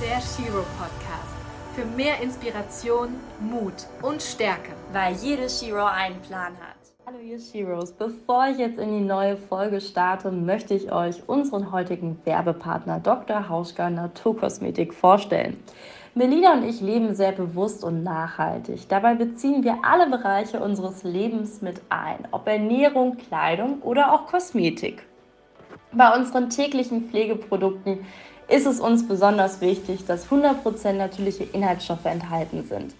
der Shiro Podcast. Für mehr Inspiration, Mut und Stärke. Weil jede Shiro einen Plan hat. Hallo ihr Sheroes, bevor ich jetzt in die neue Folge starte, möchte ich euch unseren heutigen Werbepartner Dr. Hauschka Naturkosmetik vorstellen. Melina und ich leben sehr bewusst und nachhaltig. Dabei beziehen wir alle Bereiche unseres Lebens mit ein, ob Ernährung, Kleidung oder auch Kosmetik. Bei unseren täglichen Pflegeprodukten ist es uns besonders wichtig, dass 100% natürliche Inhaltsstoffe enthalten sind.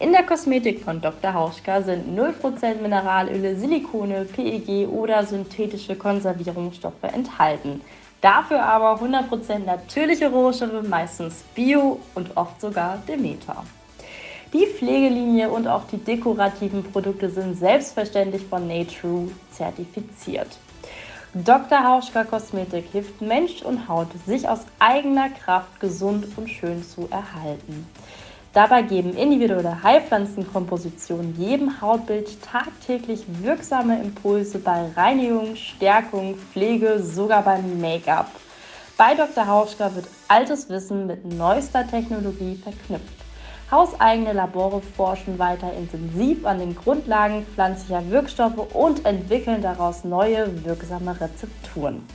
In der Kosmetik von Dr. Hauschka sind 0% Mineralöle, Silikone, PEG oder synthetische Konservierungsstoffe enthalten. Dafür aber 100% natürliche Rohstoffe, meistens Bio und oft sogar Demeter. Die Pflegelinie und auch die dekorativen Produkte sind selbstverständlich von Natrue zertifiziert. Dr. Hauschka Kosmetik hilft Mensch und Haut, sich aus eigener Kraft gesund und schön zu erhalten. Dabei geben individuelle Heilpflanzenkompositionen jedem Hautbild tagtäglich wirksame Impulse bei Reinigung, Stärkung, Pflege, sogar beim Make-up. Bei Dr. Hauschka wird altes Wissen mit neuester Technologie verknüpft. Hauseigene Labore forschen weiter intensiv an den Grundlagen pflanzlicher Wirkstoffe und entwickeln daraus neue wirksame Rezepturen.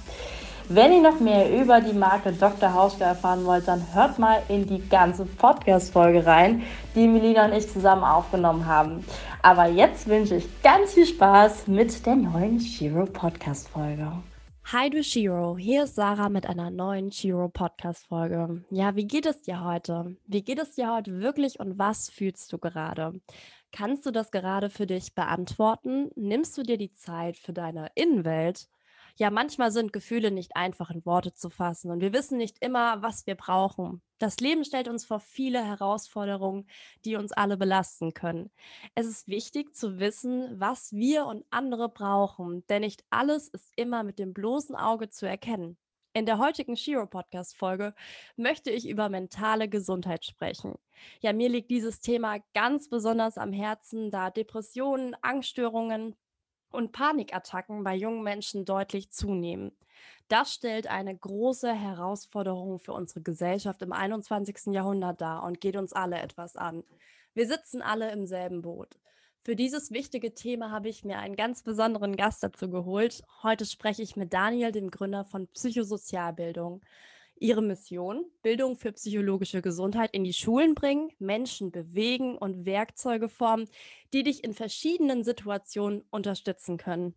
Wenn ihr noch mehr über die Marke Dr. Hauschka erfahren wollt, dann hört mal in die ganze Podcast-Folge rein, die Melina und ich zusammen aufgenommen haben. Aber jetzt wünsche ich ganz viel Spaß mit der neuen Shiro Podcast-Folge. Hi du Shiro, hier ist Sarah mit einer neuen Shiro Podcast Folge. Ja, wie geht es dir heute? Wie geht es dir heute wirklich und was fühlst du gerade? Kannst du das gerade für dich beantworten? Nimmst du dir die Zeit für deine Innenwelt? Ja, manchmal sind Gefühle nicht einfach in Worte zu fassen und wir wissen nicht immer, was wir brauchen. Das Leben stellt uns vor viele Herausforderungen, die uns alle belasten können. Es ist wichtig zu wissen, was wir und andere brauchen, denn nicht alles ist immer mit dem bloßen Auge zu erkennen. In der heutigen Shiro Podcast Folge möchte ich über mentale Gesundheit sprechen. Ja, mir liegt dieses Thema ganz besonders am Herzen, da Depressionen, Angststörungen, und Panikattacken bei jungen Menschen deutlich zunehmen. Das stellt eine große Herausforderung für unsere Gesellschaft im 21. Jahrhundert dar und geht uns alle etwas an. Wir sitzen alle im selben Boot. Für dieses wichtige Thema habe ich mir einen ganz besonderen Gast dazu geholt. Heute spreche ich mit Daniel, dem Gründer von Psychosozialbildung. Ihre Mission, Bildung für psychologische Gesundheit in die Schulen bringen, Menschen bewegen und Werkzeuge formen, die dich in verschiedenen Situationen unterstützen können.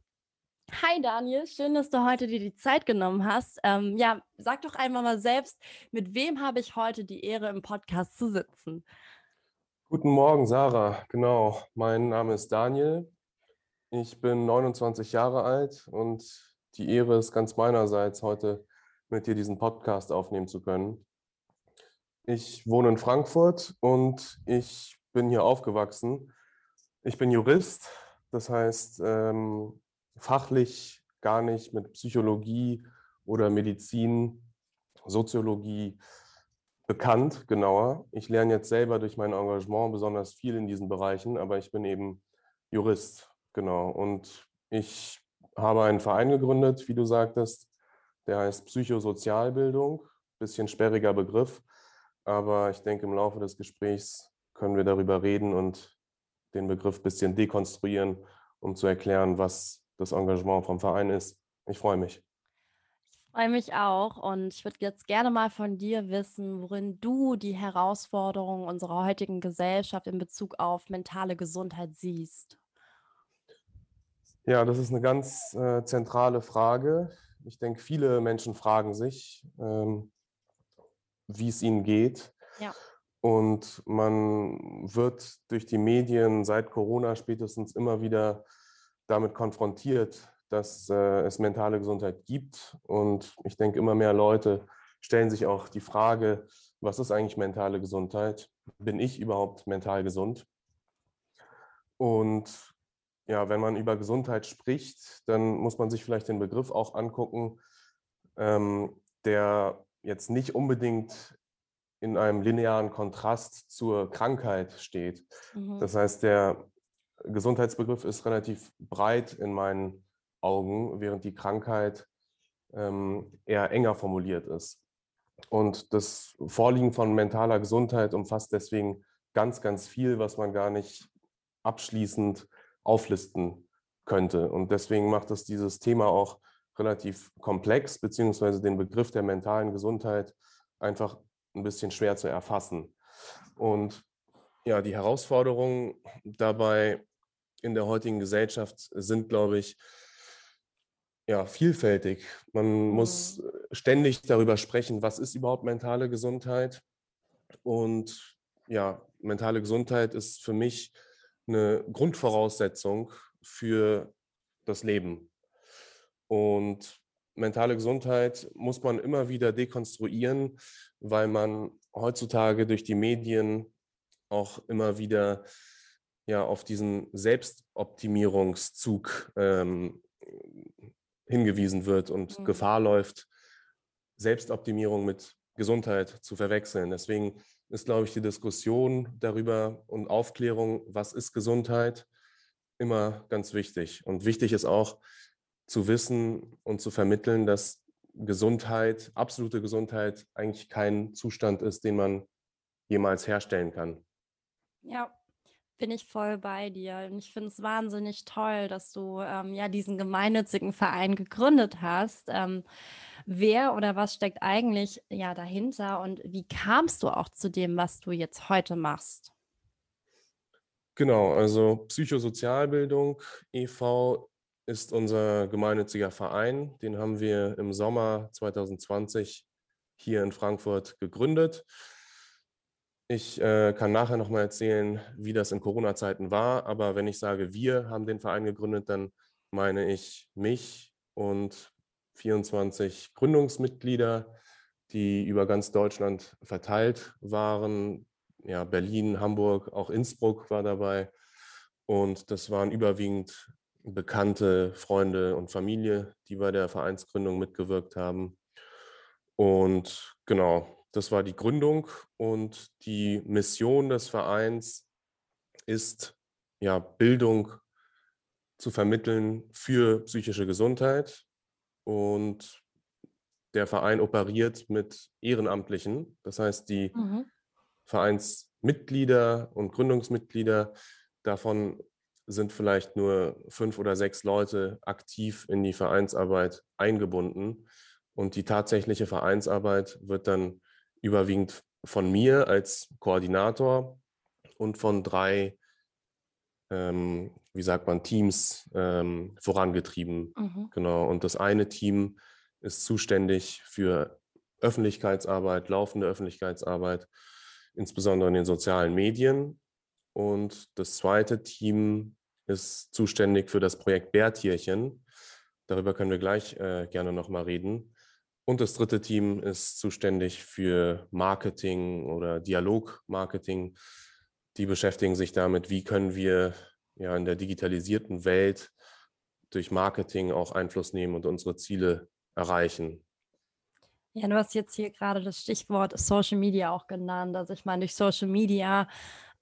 Hi Daniel, schön, dass du heute dir die Zeit genommen hast. Ähm, ja, sag doch einmal mal selbst, mit wem habe ich heute die Ehre, im Podcast zu sitzen? Guten Morgen, Sarah. Genau, mein Name ist Daniel. Ich bin 29 Jahre alt und die Ehre ist ganz meinerseits, heute mit dir diesen Podcast aufnehmen zu können. Ich wohne in Frankfurt und ich bin hier aufgewachsen. Ich bin Jurist, das heißt ähm, fachlich gar nicht mit Psychologie oder Medizin, Soziologie bekannt, genauer. Ich lerne jetzt selber durch mein Engagement besonders viel in diesen Bereichen, aber ich bin eben Jurist, genau. Und ich habe einen Verein gegründet, wie du sagtest, der heißt Psychosozialbildung, bisschen sperriger Begriff, aber ich denke, im Laufe des Gesprächs können wir darüber reden und den Begriff ein bisschen dekonstruieren, um zu erklären, was das Engagement vom Verein ist. Ich freue mich. Ich freue mich auch und ich würde jetzt gerne mal von dir wissen, worin du die Herausforderungen unserer heutigen Gesellschaft in Bezug auf mentale Gesundheit siehst. Ja, das ist eine ganz äh, zentrale Frage. Ich denke, viele Menschen fragen sich, ähm, wie es ihnen geht. Ja. Und man wird durch die Medien seit Corona spätestens immer wieder damit konfrontiert, dass äh, es mentale Gesundheit gibt. Und ich denke, immer mehr Leute stellen sich auch die Frage, was ist eigentlich mentale Gesundheit? Bin ich überhaupt mental gesund? Und ja, wenn man über Gesundheit spricht, dann muss man sich vielleicht den Begriff auch angucken, ähm, der jetzt nicht unbedingt in einem linearen Kontrast zur Krankheit steht. Mhm. Das heißt, der Gesundheitsbegriff ist relativ breit in meinen Augen, während die Krankheit ähm, eher enger formuliert ist. Und das Vorliegen von mentaler Gesundheit umfasst deswegen ganz, ganz viel, was man gar nicht abschließend auflisten könnte. Und deswegen macht es dieses Thema auch relativ komplex, beziehungsweise den Begriff der mentalen Gesundheit einfach ein bisschen schwer zu erfassen. Und ja, die Herausforderungen dabei in der heutigen Gesellschaft sind, glaube ich, ja, vielfältig. Man mhm. muss ständig darüber sprechen, was ist überhaupt mentale Gesundheit. Und ja, mentale Gesundheit ist für mich eine Grundvoraussetzung für das Leben. Und mentale Gesundheit muss man immer wieder dekonstruieren, weil man heutzutage durch die Medien auch immer wieder ja, auf diesen Selbstoptimierungszug ähm, hingewiesen wird und mhm. Gefahr läuft, Selbstoptimierung mit Gesundheit zu verwechseln. Deswegen ist, glaube ich, die Diskussion darüber und Aufklärung, was ist Gesundheit, immer ganz wichtig. Und wichtig ist auch zu wissen und zu vermitteln, dass Gesundheit, absolute Gesundheit eigentlich kein Zustand ist, den man jemals herstellen kann. Ja, bin ich voll bei dir. Und ich finde es wahnsinnig toll, dass du ähm, ja diesen gemeinnützigen Verein gegründet hast. Ähm, wer oder was steckt eigentlich ja dahinter und wie kamst du auch zu dem, was du jetzt heute machst? Genau, also Psychosozialbildung e.V. ist unser gemeinnütziger Verein. Den haben wir im Sommer 2020 hier in Frankfurt gegründet. Ich äh, kann nachher nochmal erzählen, wie das in Corona-Zeiten war. Aber wenn ich sage, wir haben den Verein gegründet, dann meine ich mich und 24 Gründungsmitglieder, die über ganz Deutschland verteilt waren. Ja, Berlin, Hamburg, auch Innsbruck war dabei. Und das waren überwiegend bekannte Freunde und Familie, die bei der Vereinsgründung mitgewirkt haben. Und genau, das war die Gründung und die Mission des Vereins ist, ja, Bildung zu vermitteln für psychische Gesundheit. Und der Verein operiert mit Ehrenamtlichen. Das heißt, die mhm. Vereinsmitglieder und Gründungsmitglieder, davon sind vielleicht nur fünf oder sechs Leute aktiv in die Vereinsarbeit eingebunden. Und die tatsächliche Vereinsarbeit wird dann überwiegend von mir als Koordinator und von drei, ähm, wie sagt man, Teams ähm, vorangetrieben. Mhm. Genau. Und das eine Team ist zuständig für Öffentlichkeitsarbeit, laufende Öffentlichkeitsarbeit, insbesondere in den sozialen Medien. Und das zweite Team ist zuständig für das Projekt Bärtierchen. Darüber können wir gleich äh, gerne nochmal reden. Und das dritte Team ist zuständig für Marketing oder Dialogmarketing. Die beschäftigen sich damit, wie können wir ja in der digitalisierten Welt durch Marketing auch Einfluss nehmen und unsere Ziele erreichen. Ja, du hast jetzt hier gerade das Stichwort Social Media auch genannt. Also ich meine, durch Social Media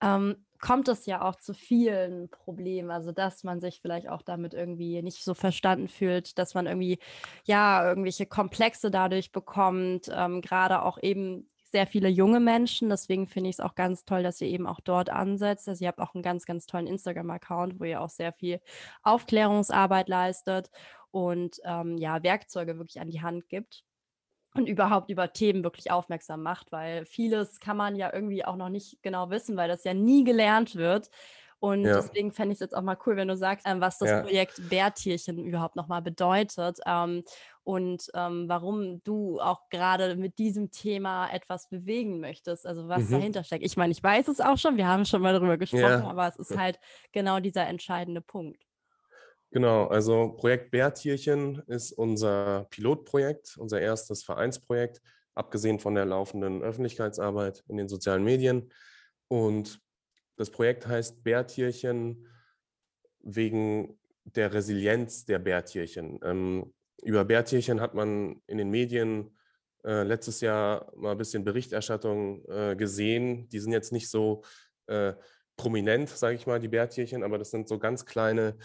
ähm, kommt es ja auch zu vielen Problemen. Also, dass man sich vielleicht auch damit irgendwie nicht so verstanden fühlt, dass man irgendwie, ja, irgendwelche Komplexe dadurch bekommt, ähm, gerade auch eben sehr viele junge Menschen. Deswegen finde ich es auch ganz toll, dass ihr eben auch dort ansetzt. Also ihr habt auch einen ganz, ganz tollen Instagram-Account, wo ihr auch sehr viel Aufklärungsarbeit leistet und ähm, ja, Werkzeuge wirklich an die Hand gibt und überhaupt über Themen wirklich aufmerksam macht, weil vieles kann man ja irgendwie auch noch nicht genau wissen, weil das ja nie gelernt wird. Und ja. deswegen fände ich es jetzt auch mal cool, wenn du sagst, ähm, was das ja. Projekt Bärtierchen überhaupt nochmal bedeutet ähm, und ähm, warum du auch gerade mit diesem Thema etwas bewegen möchtest, also was mhm. dahinter steckt. Ich meine, ich weiß es auch schon, wir haben schon mal darüber gesprochen, ja. aber es ist halt genau dieser entscheidende Punkt. Genau, also Projekt Bärtierchen ist unser Pilotprojekt, unser erstes Vereinsprojekt, abgesehen von der laufenden Öffentlichkeitsarbeit in den sozialen Medien. Und das Projekt heißt Bärtierchen wegen der Resilienz der Bärtierchen. Ähm, über Bärtierchen hat man in den Medien äh, letztes Jahr mal ein bisschen Berichterstattung äh, gesehen. Die sind jetzt nicht so äh, prominent, sage ich mal, die Bärtierchen, aber das sind so ganz kleine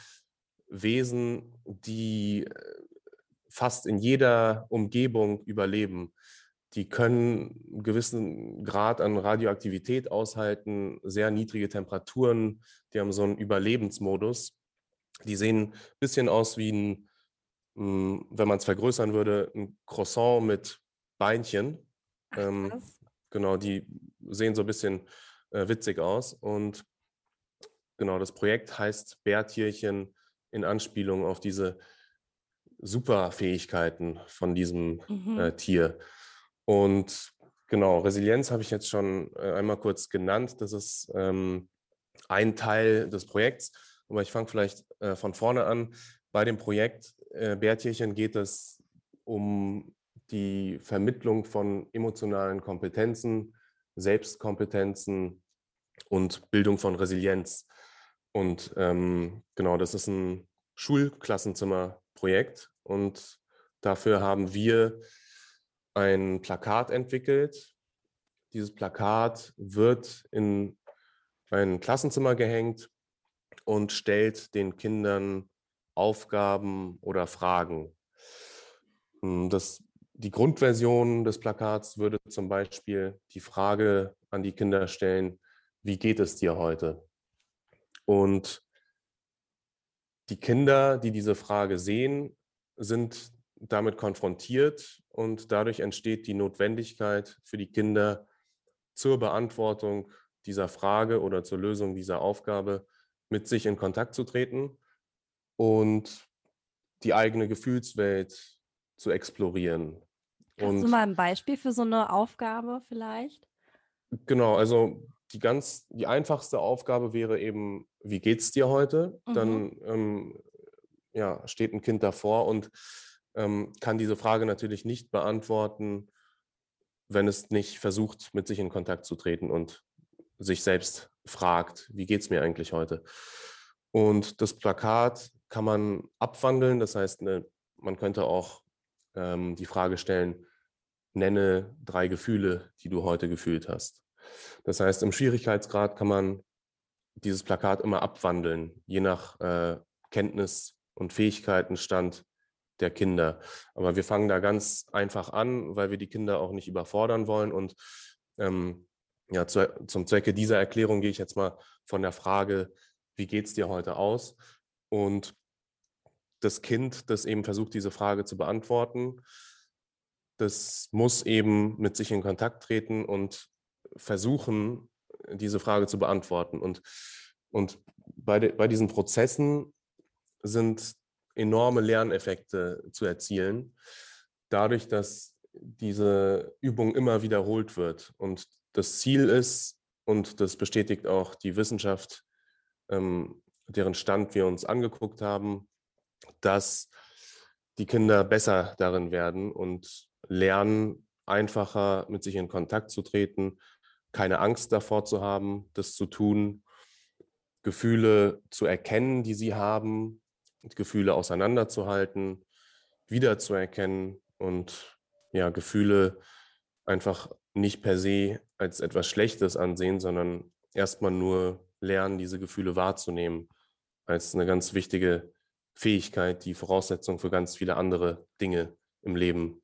Wesen, die äh, fast in jeder Umgebung überleben. die können einen gewissen Grad an Radioaktivität aushalten, sehr niedrige Temperaturen, die haben so einen Überlebensmodus. Die sehen ein bisschen aus wie ein, hm, wenn man es vergrößern würde, ein Croissant mit Beinchen. Ach, Ähm, genau, die sehen so ein bisschen äh, witzig aus. Und genau, das Projekt heißt Bärtierchen in Anspielung auf diese Superfähigkeiten von diesem Mhm. äh, Tier. Und genau, Resilienz habe ich jetzt schon äh, einmal kurz genannt. Das ist ähm, ein Teil des Projekts. Aber ich fange vielleicht äh, von vorne an. Bei dem Projekt äh, Bärtierchen geht es um die Vermittlung von emotionalen Kompetenzen, Selbstkompetenzen und Bildung von Resilienz. Und ähm, genau, das ist ein Schulklassenzimmerprojekt. Und dafür haben wir ein Plakat entwickelt. Dieses Plakat wird in ein Klassenzimmer gehängt und stellt den Kindern Aufgaben oder Fragen. Hm, Das, die Grundversion des Plakats würde zum Beispiel die Frage an die Kinder stellen, wie geht es dir heute? Und die Kinder, die diese Frage sehen, sind damit konfrontiert und dadurch entsteht die Notwendigkeit für die Kinder zur Beantwortung dieser Frage oder zur Lösung dieser Aufgabe mit sich in Kontakt zu treten und die eigene Gefühlswelt zu explorieren. Hast Und du mal ein Beispiel für so eine Aufgabe vielleicht? Genau, also die ganz, die einfachste Aufgabe wäre eben, wie geht's dir heute? Mhm. Dann ähm, ja, steht ein Kind davor und ähm, kann diese Frage natürlich nicht beantworten, wenn es nicht versucht, mit sich in Kontakt zu treten und sich selbst fragt, wie geht's mir eigentlich heute? Und das Plakat kann man abwandeln, das heißt, ne, man könnte auch ähm, die Frage stellen, nenne drei Gefühle, die du heute gefühlt hast. Das heißt, im Schwierigkeitsgrad kann man dieses Plakat immer abwandeln, je nach äh, Kenntnis und Fähigkeitenstand der Kinder. Aber wir fangen da ganz einfach an, weil wir die Kinder auch nicht überfordern wollen. Und ähm, ja, zu, zum Zwecke dieser Erklärung gehe ich jetzt mal von der Frage, wie geht es dir heute aus? Und das Kind, das eben versucht, diese Frage zu beantworten, das muss eben mit sich in Kontakt treten und versuchen, diese Frage zu beantworten. Und, und bei, de, bei diesen Prozessen sind enorme Lerneffekte zu erzielen, dadurch, dass diese Übung immer wiederholt wird. Und das Ziel ist, und das bestätigt auch die Wissenschaft, ähm, deren Stand wir uns angeguckt haben, dass die Kinder besser darin werden und lernen, einfacher mit sich in Kontakt zu treten, keine Angst davor zu haben, das zu tun, Gefühle zu erkennen, die sie haben, Gefühle auseinanderzuhalten, wiederzuerkennen und ja, Gefühle einfach nicht per se als etwas Schlechtes ansehen, sondern erstmal nur lernen, diese Gefühle wahrzunehmen, als eine ganz wichtige Fähigkeit, die Voraussetzung für ganz viele andere Dinge im Leben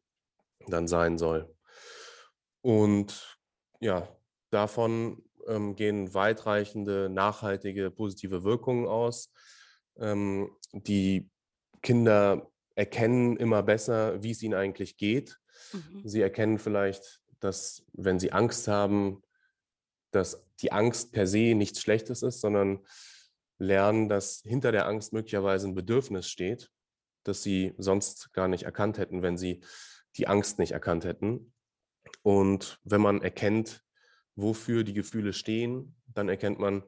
dann sein soll. Und ja, davon ähm, gehen weitreichende, nachhaltige, positive Wirkungen aus. Ähm, die Kinder erkennen immer besser, wie es ihnen eigentlich geht. Mhm. Sie erkennen vielleicht, dass wenn sie Angst haben, dass die Angst per se nichts Schlechtes ist, sondern lernen, dass hinter der Angst möglicherweise ein Bedürfnis steht, das sie sonst gar nicht erkannt hätten, wenn sie die Angst nicht erkannt hätten. Und wenn man erkennt, wofür die Gefühle stehen, dann erkennt man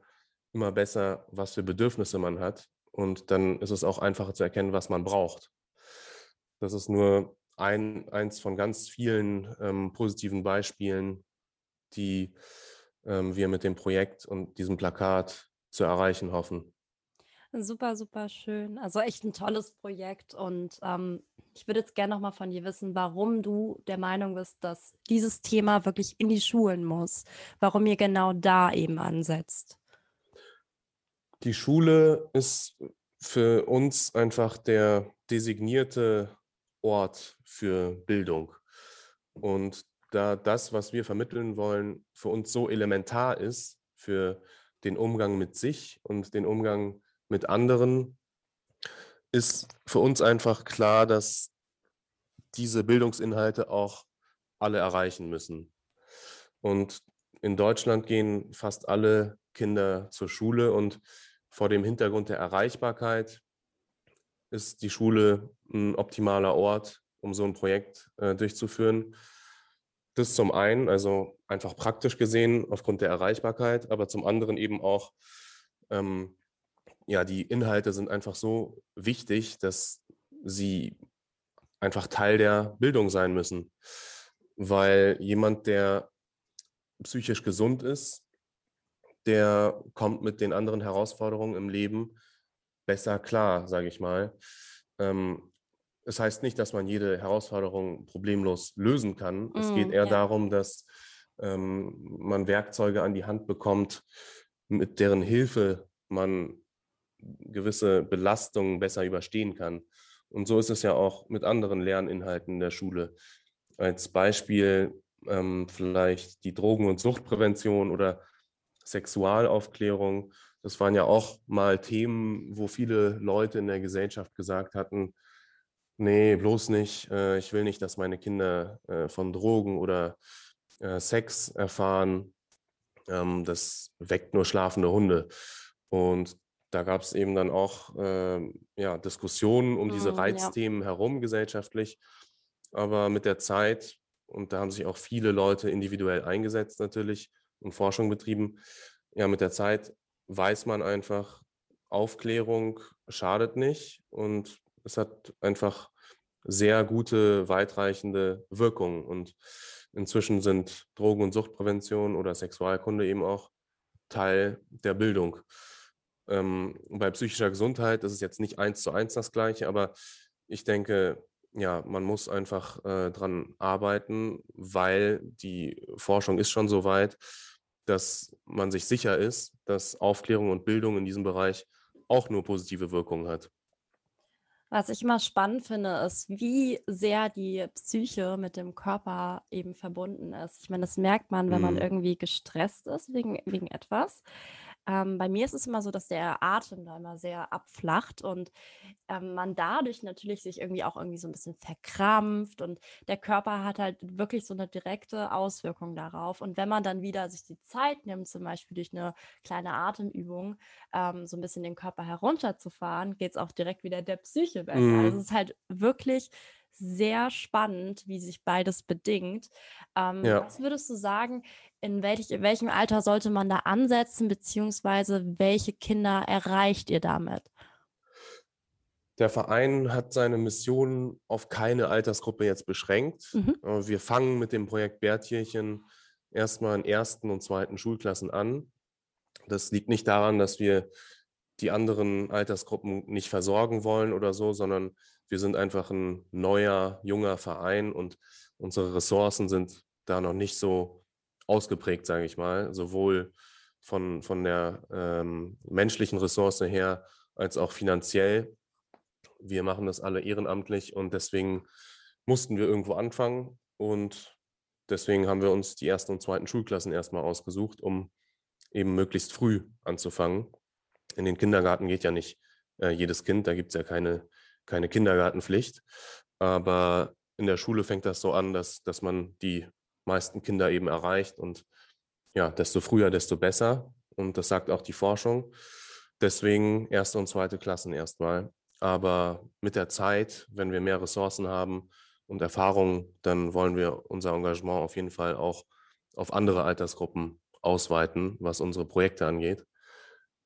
immer besser, was für Bedürfnisse man hat. Und dann ist es auch einfacher zu erkennen, was man braucht. Das ist nur ein, eins von ganz vielen ähm, positiven Beispielen, die ähm, wir mit dem Projekt und diesem Plakat zu erreichen hoffen. Super, super schön. Also echt ein tolles Projekt. Und ähm, ich würde jetzt gerne noch mal von dir wissen, warum du der Meinung bist, dass dieses Thema wirklich in die Schulen muss. Warum ihr genau da eben ansetzt. Die Schule ist für uns einfach der designierte Ort für Bildung. Und da das, was wir vermitteln wollen, für uns so elementar ist für den Umgang mit sich und den Umgang mit anderen, ist für uns einfach klar, dass diese Bildungsinhalte auch alle erreichen müssen. Und in Deutschland gehen fast alle Kinder zur Schule und vor dem Hintergrund der Erreichbarkeit ist die Schule ein optimaler Ort, um so ein Projekt äh, durchzuführen. Das zum einen, also einfach praktisch gesehen aufgrund der Erreichbarkeit, aber zum anderen eben auch, ähm, ja, die Inhalte sind einfach so wichtig, dass sie einfach Teil der Bildung sein müssen. Weil jemand, der psychisch gesund ist, der kommt mit den anderen Herausforderungen im Leben besser klar, sage ich mal. Ähm, es heißt nicht, dass man jede Herausforderung problemlos lösen kann. Mm, es geht eher ja. darum, dass ähm, man Werkzeuge an die Hand bekommt, mit deren Hilfe man gewisse Belastungen besser überstehen kann. Und so ist es ja auch mit anderen Lerninhalten der Schule. Als Beispiel ähm, vielleicht die Drogen- und Suchtprävention oder Sexualaufklärung. Das waren ja auch mal Themen, wo viele Leute in der Gesellschaft gesagt hatten, nee, bloß nicht, äh, ich will nicht, dass meine Kinder äh, von Drogen oder äh, Sex erfahren. Ähm, das weckt nur schlafende Hunde. Und da gab es eben dann auch ähm, ja, Diskussionen um diese mm, Reizthemen ja. herum gesellschaftlich. Aber mit der Zeit, und da haben sich auch viele Leute individuell eingesetzt natürlich und Forschung betrieben, ja, mit der Zeit weiß man einfach, Aufklärung schadet nicht und es hat einfach sehr gute, weitreichende Wirkungen. Und inzwischen sind Drogen- und Suchtprävention oder Sexualkunde eben auch Teil der Bildung. Ähm, bei psychischer Gesundheit ist es jetzt nicht eins zu eins das Gleiche, aber ich denke, ja, man muss einfach äh, dran arbeiten, weil die Forschung ist schon so weit, dass man sich sicher ist, dass Aufklärung und Bildung in diesem Bereich auch nur positive Wirkungen hat. Was ich immer spannend finde, ist, wie sehr die Psyche mit dem Körper eben verbunden ist. Ich meine, das merkt man, wenn man mhm. irgendwie gestresst ist wegen, wegen etwas. Ähm, bei mir ist es immer so, dass der Atem da immer sehr abflacht und ähm, man dadurch natürlich sich irgendwie auch irgendwie so ein bisschen verkrampft und der Körper hat halt wirklich so eine direkte Auswirkung darauf. Und wenn man dann wieder sich die Zeit nimmt, zum Beispiel durch eine kleine Atemübung, ähm, so ein bisschen den Körper herunterzufahren, geht es auch direkt wieder der Psyche besser. Mhm. Also es ist halt wirklich sehr spannend, wie sich beides bedingt. Ähm, ja. Was würdest du sagen, in, welch, in welchem Alter sollte man da ansetzen, beziehungsweise welche Kinder erreicht ihr damit? Der Verein hat seine Mission auf keine Altersgruppe jetzt beschränkt. Mhm. Äh, wir fangen mit dem Projekt Bärtierchen erstmal in ersten und zweiten Schulklassen an. Das liegt nicht daran, dass wir die anderen Altersgruppen nicht versorgen wollen oder so, sondern wir sind einfach ein neuer, junger Verein und unsere Ressourcen sind da noch nicht so ausgeprägt, sage ich mal, sowohl von, von der ähm, menschlichen Ressource her als auch finanziell. Wir machen das alle ehrenamtlich und deswegen mussten wir irgendwo anfangen und deswegen haben wir uns die ersten und zweiten Schulklassen erstmal ausgesucht, um eben möglichst früh anzufangen. In den Kindergarten geht ja nicht äh, jedes Kind, da gibt es ja keine keine Kindergartenpflicht. Aber in der Schule fängt das so an, dass, dass man die meisten Kinder eben erreicht und ja, desto früher, desto besser. Und das sagt auch die Forschung. Deswegen erste und zweite Klassen erstmal. Aber mit der Zeit, wenn wir mehr Ressourcen haben und Erfahrungen, dann wollen wir unser Engagement auf jeden Fall auch auf andere Altersgruppen ausweiten, was unsere Projekte angeht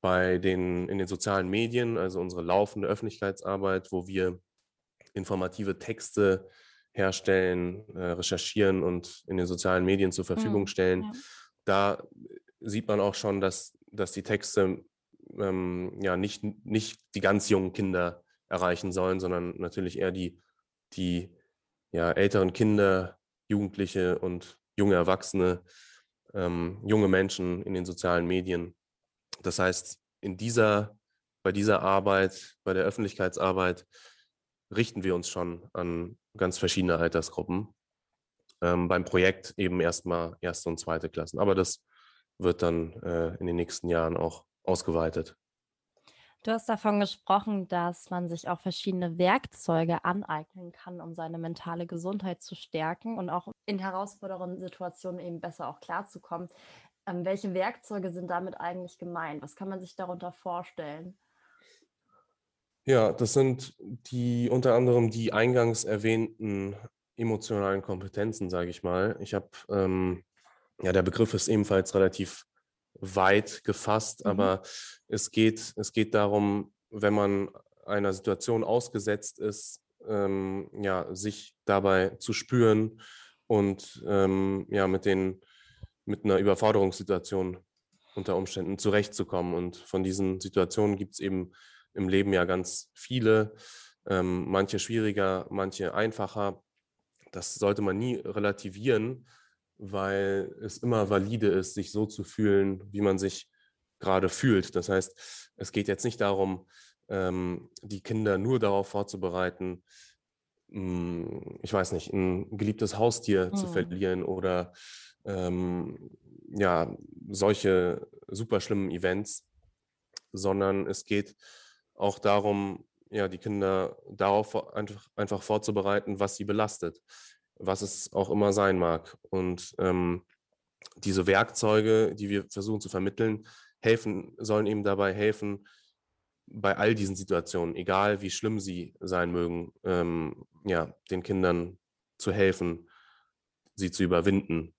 bei den, in den sozialen Medien, also unsere laufende Öffentlichkeitsarbeit, wo wir informative Texte herstellen, äh, recherchieren und in den sozialen Medien zur Verfügung mhm, stellen. Ja. Da sieht man auch schon, dass, dass die Texte ähm, ja nicht, nicht die ganz jungen Kinder erreichen sollen, sondern natürlich eher die, die ja, älteren Kinder, Jugendliche und junge Erwachsene, ähm, junge Menschen in den sozialen Medien. Das heißt, in dieser, bei dieser Arbeit, bei der Öffentlichkeitsarbeit, richten wir uns schon an ganz verschiedene Altersgruppen. ähm, beim Projekt eben erstmal erste und zweite Klassen. Aber das wird dann äh, in den nächsten Jahren auch ausgeweitet. Du hast davon gesprochen, dass man sich auch verschiedene Werkzeuge aneignen kann, um seine mentale Gesundheit zu stärken und auch in herausfordernden Situationen eben besser auch klarzukommen. Ähm, welche Werkzeuge sind damit eigentlich gemeint? Was kann man sich darunter vorstellen? Ja, das sind die unter anderem die eingangs erwähnten emotionalen Kompetenzen, sage ich mal. Ich habe, ähm, ja, der Begriff ist ebenfalls relativ weit gefasst, mhm. aber es geht, es geht darum, wenn man einer Situation ausgesetzt ist, ähm, ja, sich dabei zu spüren und ähm, ja, mit, den, mit einer Überforderungssituation unter Umständen zurechtzukommen. Und von diesen Situationen gibt es eben im Leben ja ganz viele, ähm, manche schwieriger, manche einfacher. Das sollte man nie relativieren, weil es immer valide ist, sich so zu fühlen, wie man sich gerade fühlt. Das heißt, es geht jetzt nicht darum, ähm, die Kinder nur darauf vorzubereiten, hm, ich weiß nicht, ein geliebtes Haustier mhm. zu verlieren oder ähm, ja, solche super schlimmen Events, sondern es geht auch darum, ja, die Kinder darauf einfach, einfach vorzubereiten, was sie belastet was es auch immer sein mag. Und ähm, diese Werkzeuge, die wir versuchen zu vermitteln, helfen, sollen eben dabei helfen, bei all diesen Situationen, egal wie schlimm sie sein mögen, ähm, ja, den Kindern zu helfen, sie zu überwinden.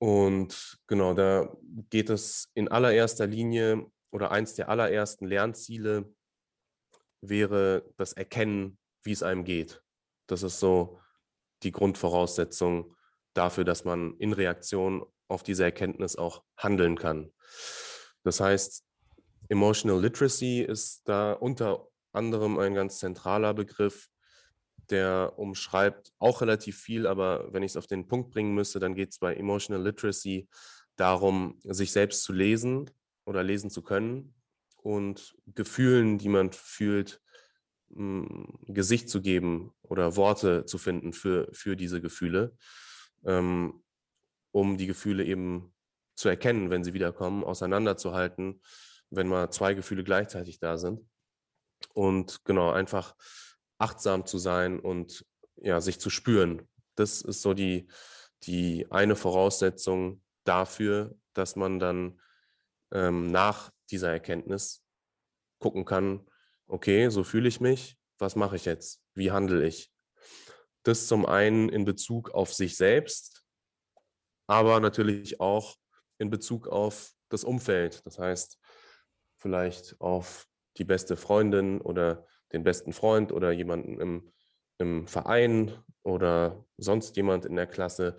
Und genau, da geht es in allererster Linie oder eins der allerersten Lernziele wäre das Erkennen, wie es einem geht. Das ist so die Grundvoraussetzung dafür, dass man in Reaktion auf diese Erkenntnis auch handeln kann. Das heißt, Emotional Literacy ist da unter anderem ein ganz zentraler Begriff, der umschreibt auch relativ viel, aber wenn ich es auf den Punkt bringen müsste, dann geht es bei Emotional Literacy darum, sich selbst zu lesen oder lesen zu können und Gefühlen, die man fühlt, Gesicht zu geben oder Worte zu finden für, für diese Gefühle, ähm, um die Gefühle eben zu erkennen, wenn sie wiederkommen, auseinanderzuhalten, wenn mal zwei Gefühle gleichzeitig da sind. Und genau, einfach achtsam zu sein und ja, sich zu spüren. Das ist so die, die eine Voraussetzung dafür, dass man dann ähm, nach dieser Erkenntnis gucken kann, okay, so fühle ich mich, was mache ich jetzt? Wie handle ich? Das zum einen in Bezug auf sich selbst, aber natürlich auch in Bezug auf das Umfeld. Das heißt, vielleicht auf die beste Freundin oder den besten Freund oder jemanden im, im Verein oder sonst jemand in der Klasse,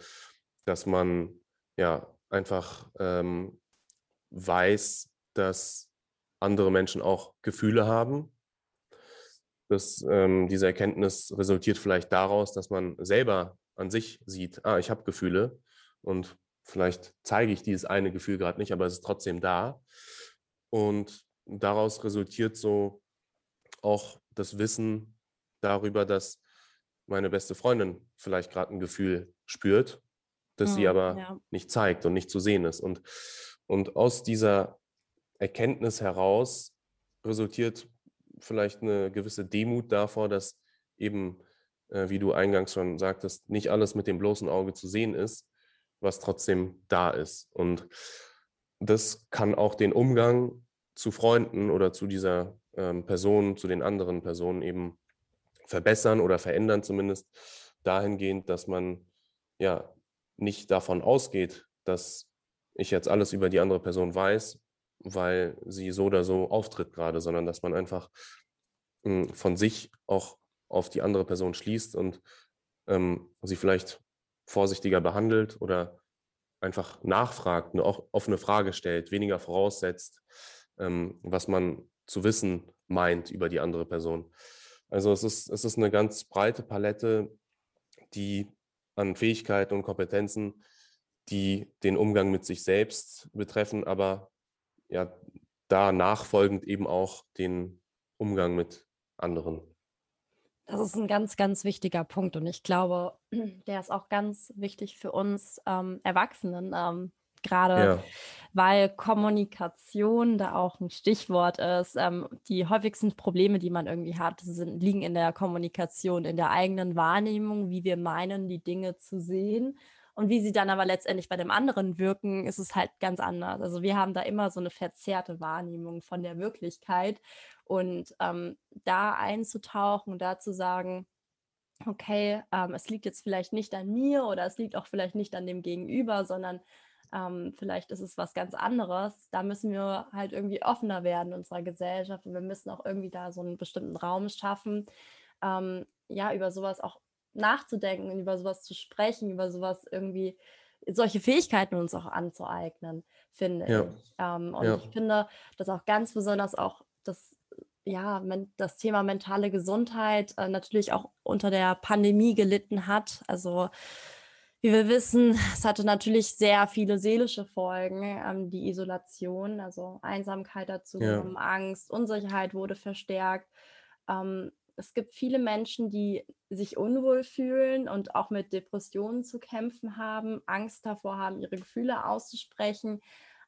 dass man ja einfach ähm, weiß, dass andere Menschen auch Gefühle haben das, ähm, diese Erkenntnis resultiert vielleicht daraus, dass man selber an sich sieht, ah, ich habe Gefühle und vielleicht zeige ich dieses eine Gefühl gerade nicht, aber es ist trotzdem da. Und daraus resultiert so auch das Wissen darüber, dass meine beste Freundin vielleicht gerade ein Gefühl spürt, das hm, sie aber ja. nicht zeigt und nicht zu sehen ist. Und, und aus dieser Erkenntnis heraus resultiert vielleicht eine gewisse Demut davor, dass eben, äh, wie du eingangs schon sagtest, nicht alles mit dem bloßen Auge zu sehen ist, was trotzdem da ist. Und das kann auch den Umgang zu Freunden oder zu dieser ähm, Person, zu den anderen Personen eben verbessern oder verändern, zumindest dahingehend, dass man ja nicht davon ausgeht, dass ich jetzt alles über die andere Person weiß, weil sie so oder so auftritt gerade, sondern dass man einfach mh, hm, von sich auch auf die andere Person schließt und ähm, sie vielleicht vorsichtiger behandelt oder einfach nachfragt, eine offene Frage stellt, weniger voraussetzt, ähm, was man zu wissen meint über die andere Person. Also es ist, es ist eine ganz breite Palette, die an Fähigkeiten und Kompetenzen, die den Umgang mit sich selbst betreffen, aber ja, da nachfolgend eben auch den Umgang mit anderen. Das ist ein ganz, ganz wichtiger Punkt und ich glaube, der ist auch ganz wichtig für uns ähm, Erwachsenen, ähm, gerade Ja, weil Kommunikation da auch ein Stichwort ist. Ähm, die häufigsten Probleme, die man irgendwie hat, sind, liegen in der Kommunikation, in der eigenen Wahrnehmung, wie wir meinen, die Dinge zu sehen. Und wie sie dann aber letztendlich bei dem anderen wirken, ist es halt ganz anders. Also wir haben da immer so eine verzerrte Wahrnehmung von der Wirklichkeit. Und ähm, da einzutauchen, da zu sagen, okay, ähm, es liegt jetzt vielleicht nicht an mir oder es liegt auch vielleicht nicht an dem Gegenüber, sondern ähm, vielleicht ist es was ganz anderes. Da müssen wir halt irgendwie offener werden in unserer Gesellschaft und wir müssen auch irgendwie da so einen bestimmten Raum schaffen, ähm, ja, über sowas auch nachzudenken, über sowas zu sprechen, über sowas irgendwie, solche Fähigkeiten uns auch anzueignen, finde ja, ich. Ähm, und ja, ich finde, dass auch ganz besonders auch das ja, das Thema mentale Gesundheit äh, natürlich auch unter der Pandemie gelitten hat. Also wie wir wissen, es hatte natürlich sehr viele seelische Folgen, ähm, die Isolation, also Einsamkeit dazu ja, Angst, Unsicherheit wurde verstärkt. Ähm, es gibt viele Menschen, die sich unwohl fühlen und auch mit Depressionen zu kämpfen haben, Angst davor haben, ihre Gefühle auszusprechen.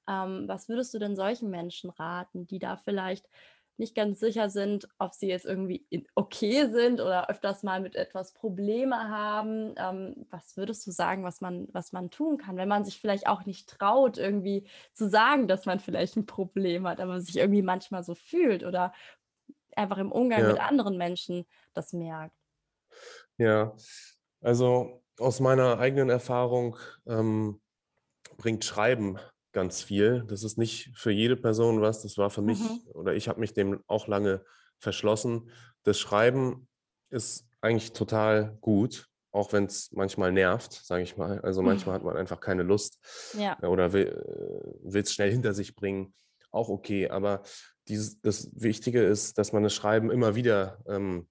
Ähm, was würdest du denn solchen Menschen raten, die da vielleicht nicht ganz sicher sind, ob sie jetzt irgendwie okay sind oder öfters mal mit etwas Probleme haben. Ähm, was würdest du sagen, was man, was man tun kann, wenn man sich vielleicht auch nicht traut, irgendwie zu sagen, dass man vielleicht ein Problem hat, aber sich irgendwie manchmal so fühlt oder einfach im Umgang mit ja, anderen Menschen das merkt? ja. Also aus meiner eigenen Erfahrung ähm, bringt Schreiben ganz viel. Das ist nicht für jede Person was. Das war für Mhm. mich oder ich habe mich dem auch lange verschlossen. Das Schreiben ist eigentlich total gut, auch wenn es manchmal nervt, sage ich mal. Also manchmal hat man einfach keine Lust Ja. äh, oder will es schnell hinter sich bringen. Auch okay. Aber dieses, das Wichtige ist, dass man das Schreiben immer wieder ähm,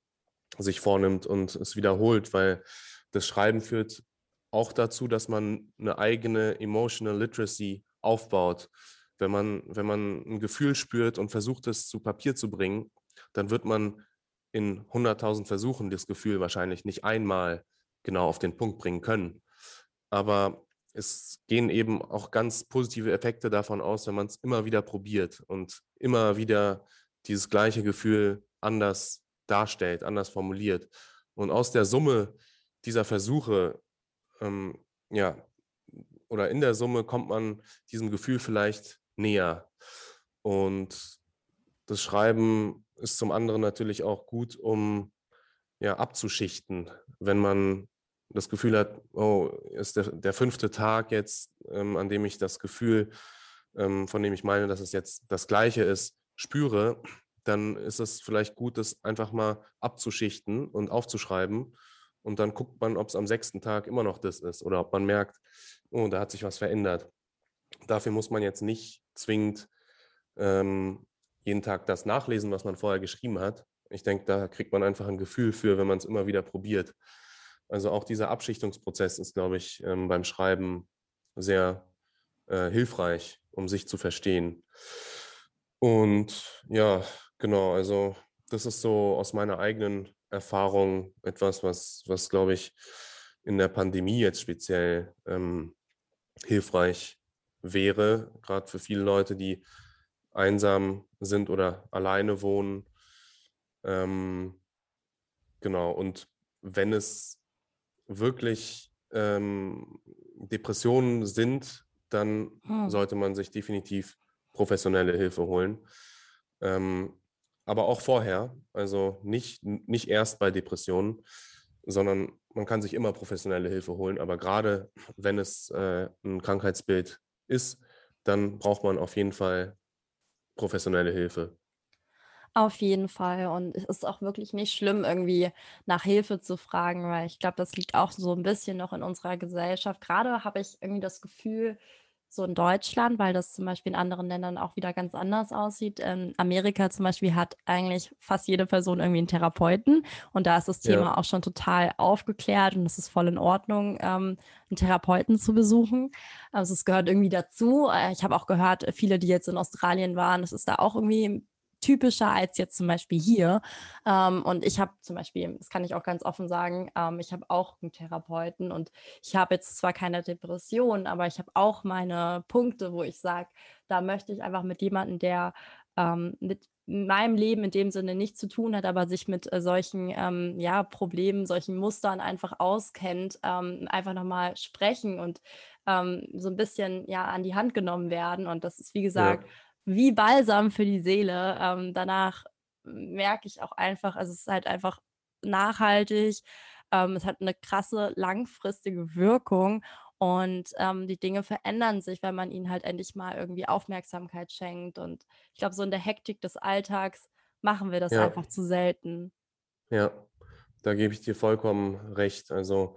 sich vornimmt und es wiederholt, weil das Schreiben führt auch dazu, dass man eine eigene Emotional Literacy aufbaut. Wenn man, wenn man ein Gefühl spürt und versucht, es zu Papier zu bringen, dann wird man in 100.000 Versuchen das Gefühl wahrscheinlich nicht einmal genau auf den Punkt bringen können. Aber es gehen eben auch ganz positive Effekte davon aus, wenn man es immer wieder probiert und immer wieder dieses gleiche Gefühl anders darstellt, anders formuliert. Und aus der Summe dieser Versuche, ähm, ja, oder in der Summe kommt man diesem Gefühl vielleicht näher. Und das Schreiben ist zum anderen natürlich auch gut, um ja, abzuschichten, wenn man das Gefühl hat, oh, ist der, der fünfte Tag jetzt, ähm, an dem ich das Gefühl, ähm, von dem ich meine, dass es jetzt das gleiche ist, spüre, dann ist es vielleicht gut, das einfach mal abzuschichten und aufzuschreiben. Und dann guckt man, ob es am sechsten Tag immer noch das ist oder ob man merkt, oh, da hat sich was verändert. Dafür muss man jetzt nicht zwingend ähm, jeden Tag das nachlesen, was man vorher geschrieben hat. Ich denke, da kriegt man einfach ein Gefühl für, wenn man es immer wieder probiert. Also auch dieser Abschichtungsprozess ist, glaube ich, ähm, beim Schreiben sehr äh, hilfreich, um sich zu verstehen. Und ja, genau, also das ist so aus meiner eigenen Erfahrung etwas, was, was glaube ich, in der Pandemie jetzt speziell ähm, hilfreich wäre, gerade für viele Leute, die einsam sind oder alleine wohnen. Ähm, genau, und wenn es wirklich ähm, Depressionen sind, dann Hm. sollte man sich definitiv professionelle Hilfe holen. Ähm, aber auch vorher, also nicht, nicht erst bei Depressionen, sondern man kann sich immer professionelle Hilfe holen. Aber gerade wenn es äh, ein Krankheitsbild ist, dann braucht man auf jeden Fall professionelle Hilfe. Auf jeden Fall. Und es ist auch wirklich nicht schlimm, irgendwie nach Hilfe zu fragen, weil ich glaube, das liegt auch so ein bisschen noch in unserer Gesellschaft. Gerade habe ich irgendwie das Gefühl, so in Deutschland, weil das zum Beispiel in anderen Ländern auch wieder ganz anders aussieht. In Amerika zum Beispiel hat eigentlich fast jede Person irgendwie einen Therapeuten und da ist das Thema Ja, auch schon total aufgeklärt und es ist voll in Ordnung, ähm, einen Therapeuten zu besuchen. Also es gehört irgendwie dazu. Äh, Ich habe auch gehört, viele, die jetzt in Australien waren, es ist da auch irgendwie typischer als jetzt zum Beispiel hier. Ähm, und ich habe zum Beispiel, das kann ich auch ganz offen sagen, ähm, ich habe auch einen Therapeuten und ich habe jetzt zwar keine Depression, aber ich habe auch meine Punkte, wo ich sage, da möchte ich einfach mit jemandem, der ähm, mit meinem Leben in dem Sinne nichts zu tun hat, aber sich mit äh, solchen ähm, ja, Problemen, solchen Mustern einfach auskennt, ähm, einfach nochmal sprechen und ähm, so ein bisschen ja an die Hand genommen werden. Und das ist, wie gesagt, ja. Wie Balsam für die Seele. Ähm, danach merke ich auch einfach, also es ist halt einfach nachhaltig. Ähm, es hat eine krasse langfristige Wirkung und ähm, die Dinge verändern sich, wenn man ihnen halt endlich mal irgendwie Aufmerksamkeit schenkt. Und ich glaube, so in der Hektik des Alltags machen wir das ja. einfach zu selten. Ja, da gebe ich dir vollkommen recht. Also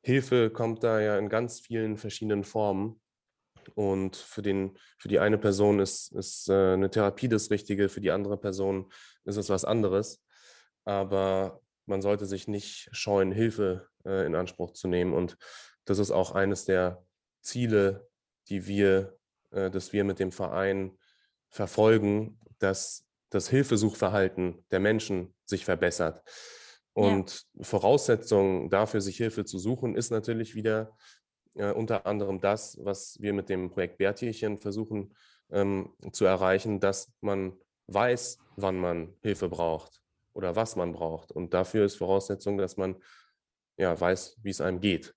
Hilfe kommt da ja in ganz vielen verschiedenen Formen. Und für, den, für die eine Person ist, ist äh, eine Therapie das Richtige, für die andere Person ist es was anderes. Aber man sollte sich nicht scheuen, Hilfe äh, in Anspruch zu nehmen. Und das ist auch eines der Ziele, die wir, äh, dass wir mit dem Verein verfolgen, dass das Hilfesuchverhalten der Menschen sich verbessert. Und ja. Voraussetzung dafür, sich Hilfe zu suchen, ist natürlich wieder äh, unter anderem das, was wir mit dem Projekt Bärtierchen versuchen ähm, zu erreichen, dass man weiß, wann man Hilfe braucht oder was man braucht. Und dafür ist Voraussetzung, dass man ja weiß, wie es einem geht.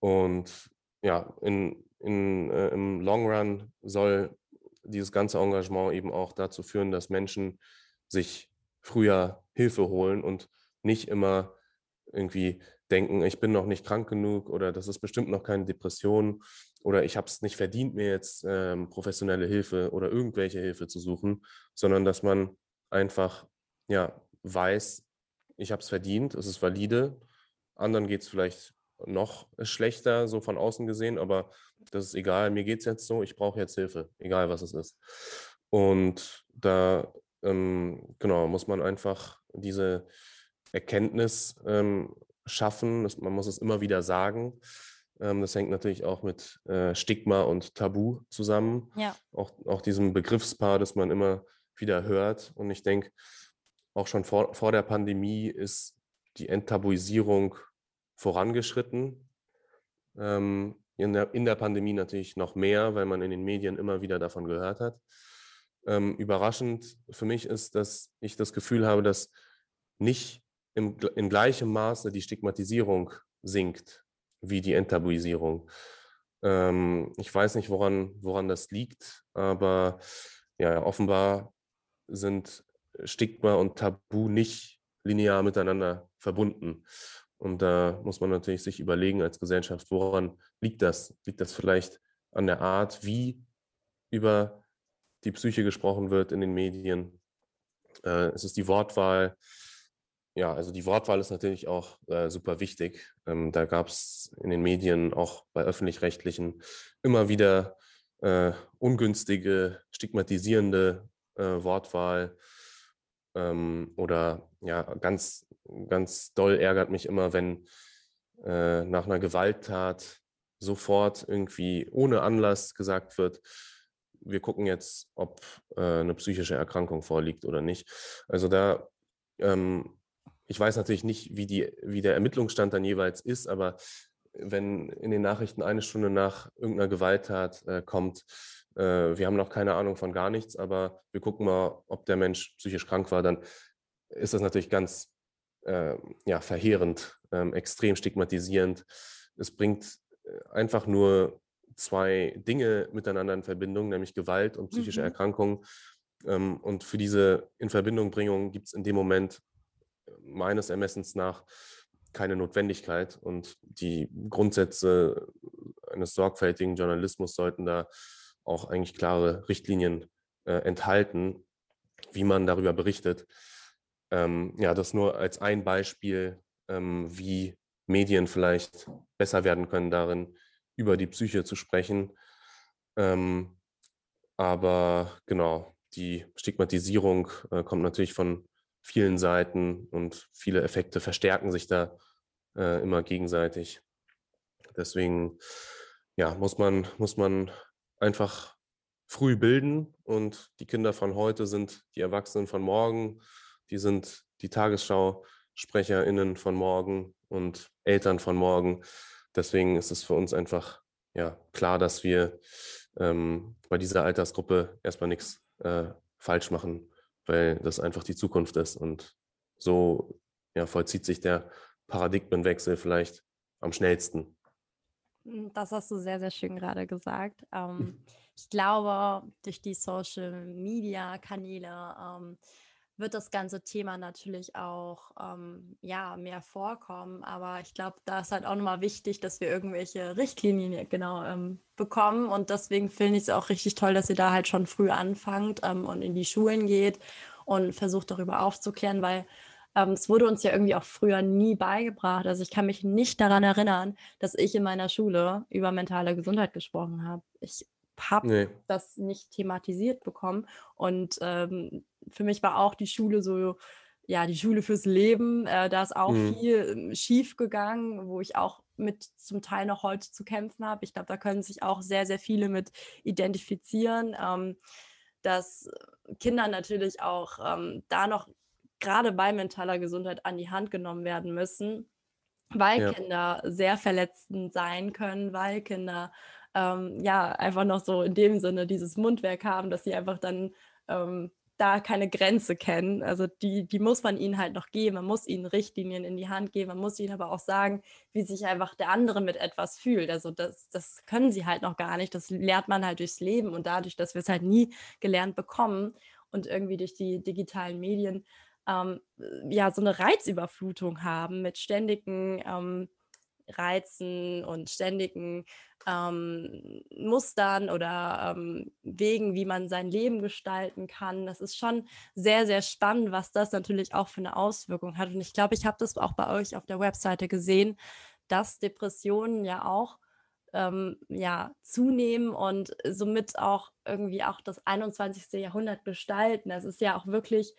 Und ja, in, in, äh, im Long Run soll dieses ganze Engagement eben auch dazu führen, dass Menschen sich früher Hilfe holen und nicht immer irgendwie denken, ich bin noch nicht krank genug oder das ist bestimmt noch keine Depression oder ich habe es nicht verdient, mir jetzt ähm, professionelle Hilfe oder irgendwelche Hilfe zu suchen, sondern dass man einfach ja, weiß, ich habe es verdient, es ist valide. Anderen geht es vielleicht noch schlechter, so von außen gesehen, aber das ist egal, mir geht es jetzt so, ich brauche jetzt Hilfe, egal was es ist. Und da, ähm, genau, muss man einfach diese Erkenntnis ähm, schaffen, das, man muss es immer wieder sagen. Ähm, das hängt natürlich auch mit äh, Stigma und Tabu zusammen. Ja. Auch, auch diesem Begriffspaar, das man immer wieder hört. Und ich denke, auch schon vor, vor der Pandemie ist die Enttabuisierung vorangeschritten. Ähm, in, der, in der Pandemie natürlich noch mehr, weil man in den Medien immer wieder davon gehört hat. Ähm, überraschend für mich ist, dass ich das Gefühl habe, dass nicht im, in gleichem Maße die Stigmatisierung sinkt wie die Enttabuisierung. Ähm, ich weiß nicht, woran, woran das liegt, aber ja, offenbar sind Stigma und Tabu nicht linear miteinander verbunden. Und da muss man natürlich sich überlegen als Gesellschaft, woran liegt das? Liegt das vielleicht an der Art, wie über die Psyche gesprochen wird in den Medien? Äh, es die Wortwahl. Ja, also die Wortwahl ist natürlich auch äh, super wichtig. Ähm, da gab es in den Medien, auch bei öffentlich-rechtlichen, immer wieder äh, ungünstige, stigmatisierende äh, Wortwahl ähm, oder ja, ganz, ganz doll ärgert mich immer, wenn äh, nach einer Gewalttat sofort irgendwie ohne Anlass gesagt wird, wir gucken jetzt, ob äh, eine psychische Erkrankung vorliegt oder nicht. Also da, ähm, ich weiß natürlich nicht, wie, die, wie der Ermittlungsstand dann jeweils ist, aber wenn in den Nachrichten eine Stunde nach irgendeiner Gewalttat äh, kommt, äh, wir haben noch keine Ahnung von gar nichts, aber wir gucken mal, ob der Mensch psychisch krank war, dann ist das natürlich ganz äh, ja, verheerend, ähm, extrem stigmatisierend. Es bringt äh, einfach nur zwei Dinge miteinander in Verbindung, nämlich Gewalt und psychische mhm. Erkrankungen. Ähm, und für diese Inverbindungbringung gibt es in dem Moment meines Ermessens nach keine Notwendigkeit. Und die Grundsätze eines sorgfältigen Journalismus sollten da auch eigentlich klare Richtlinien äh, enthalten, wie man darüber berichtet. Ähm, ja, das nur als ein Beispiel, ähm, wie Medien vielleicht besser werden können darin, über die Psyche zu sprechen. Ähm, aber genau, die Stigmatisierung äh, kommt natürlich von vielen Seiten und viele Effekte verstärken sich da äh, immer gegenseitig. Deswegen ja, muss man, muss man einfach früh bilden und die Kinder von heute sind die Erwachsenen von morgen, die sind die Tagesschau-SprecherInnen von morgen und Eltern von morgen. Deswegen ist es für uns einfach ja, klar, dass wir ähm, bei dieser Altersgruppe erstmal nichts äh, falsch machen, weil das einfach die Zukunft ist. Und so ja, vollzieht sich der Paradigmenwechsel vielleicht am schnellsten. Hm, das hast du sehr, sehr schön gerade gesagt. Ähm, ich glaube, durch die Social-Media-Kanäle ähm, wird das ganze Thema natürlich auch ähm, ja, mehr vorkommen. Aber ich glaube, da ist halt auch nochmal wichtig, dass wir irgendwelche Richtlinien genau ähm, bekommen. Und deswegen finde ich es auch richtig toll, dass ihr da halt schon früh anfangt ähm, und in die Schulen geht und versucht darüber aufzuklären, weil ähm, es wurde uns ja irgendwie auch früher nie beigebracht. Also ich kann mich nicht daran erinnern, dass ich in meiner Schule über mentale Gesundheit gesprochen habe. Ich habe nee. das nicht thematisiert bekommen. Und ähm, für mich war auch die Schule so, ja, die Schule fürs Leben. Äh, da ist auch mhm. viel ähm, schief gegangen, wo ich auch mit zum Teil noch heute zu kämpfen habe. Ich glaube, da können sich auch sehr, sehr viele mit identifizieren, ähm, dass Kinder natürlich auch ähm, da noch gerade bei mentaler Gesundheit an die Hand genommen werden müssen, weil ja. Kinder sehr verletzend sein können, weil Kinder ähm, ja einfach noch so in dem Sinne dieses Mundwerk haben, dass sie einfach dann ähm, da keine Grenze kennen. Also die, die muss man ihnen halt noch geben. Man muss ihnen Richtlinien in die Hand geben. Man muss ihnen aber auch sagen, wie sich einfach der andere mit etwas fühlt. Also das, das können sie halt noch gar nicht. Das lernt man halt durchs Leben und dadurch, dass wir es halt nie gelernt bekommen und irgendwie durch die digitalen Medien ähm, ja so eine Reizüberflutung haben mit ständigen ähm, Reizen und ständigen ähm, Mustern oder ähm, Wegen, wie man sein Leben gestalten kann. Das ist schon sehr, sehr spannend, was das natürlich auch für eine Auswirkung hat. Und ich glaube, ich habe das auch bei euch auf der Webseite gesehen, dass Depressionen ja auch ähm, ja, zunehmen und somit auch irgendwie auch das 21. Jahrhundert gestalten. Das ist ja auch wirklich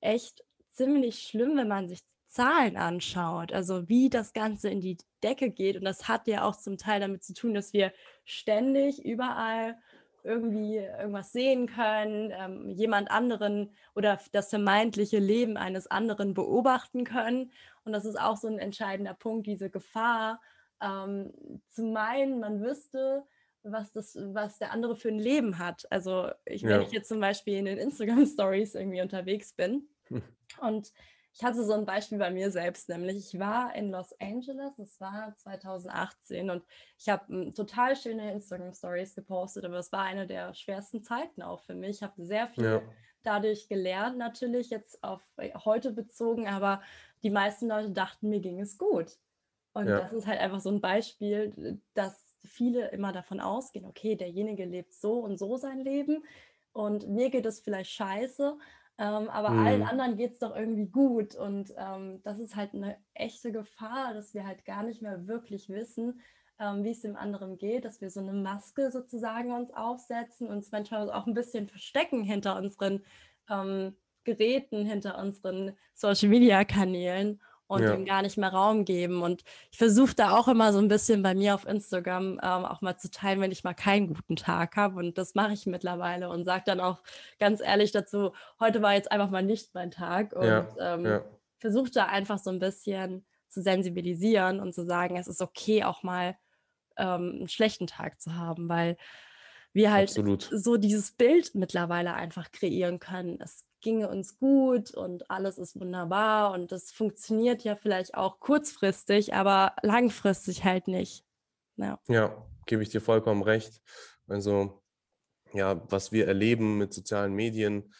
echt ziemlich schlimm, wenn man sich Zahlen anschaut, also wie das Ganze in die Decke geht. Und das hat ja auch zum Teil damit zu tun, dass wir ständig überall irgendwie irgendwas sehen können, ähm, jemand anderen oder das vermeintliche Leben eines anderen beobachten können. Und das ist auch so ein entscheidender Punkt, diese Gefahr, ähm, zu meinen, man wüsste, was, das, was der andere für ein Leben hat. Also ich, wenn ja. ich jetzt zum Beispiel in den Instagram Stories irgendwie unterwegs bin hm. und ich hatte so ein Beispiel bei mir selbst, nämlich ich war in Los Angeles, es war 2018 und ich habe hm, total schöne Instagram Stories gepostet, aber es war eine der schwersten Zeiten auch für mich. Ich habe sehr viel ja. dadurch gelernt, natürlich jetzt auf äh, heute bezogen, aber die meisten Leute dachten, mir ging es gut. Und ja. das ist halt einfach so ein Beispiel, dass viele immer davon ausgehen, okay, derjenige lebt so und so sein Leben und mir geht es vielleicht scheiße, ähm, aber mhm. allen anderen geht es doch irgendwie gut. Und ähm, das ist halt eine echte Gefahr, dass wir halt gar nicht mehr wirklich wissen, ähm, wie es dem anderen geht, dass wir so eine Maske sozusagen uns aufsetzen, uns manchmal auch ein bisschen verstecken hinter unseren ähm, Geräten, hinter unseren Social-Media-Kanälen und ja. ihm gar nicht mehr Raum geben. Und ich versuche da auch immer so ein bisschen bei mir auf Instagram ähm, auch mal zu teilen, wenn ich mal keinen guten Tag habe. Und das mache ich mittlerweile und sage dann auch ganz ehrlich dazu, heute war jetzt einfach mal nicht mein Tag. Und ja. ähm, ja. versuche da einfach so ein bisschen zu sensibilisieren und zu sagen, es ist okay, auch mal ähm, einen schlechten Tag zu haben, weil wir halt Absolut. so dieses Bild mittlerweile einfach kreieren können. Es ginge uns gut und alles ist wunderbar und das funktioniert ja vielleicht auch kurzfristig, aber langfristig halt nicht. Ja, ja gebe ich dir vollkommen recht. Also ja, was wir erleben mit sozialen Medien,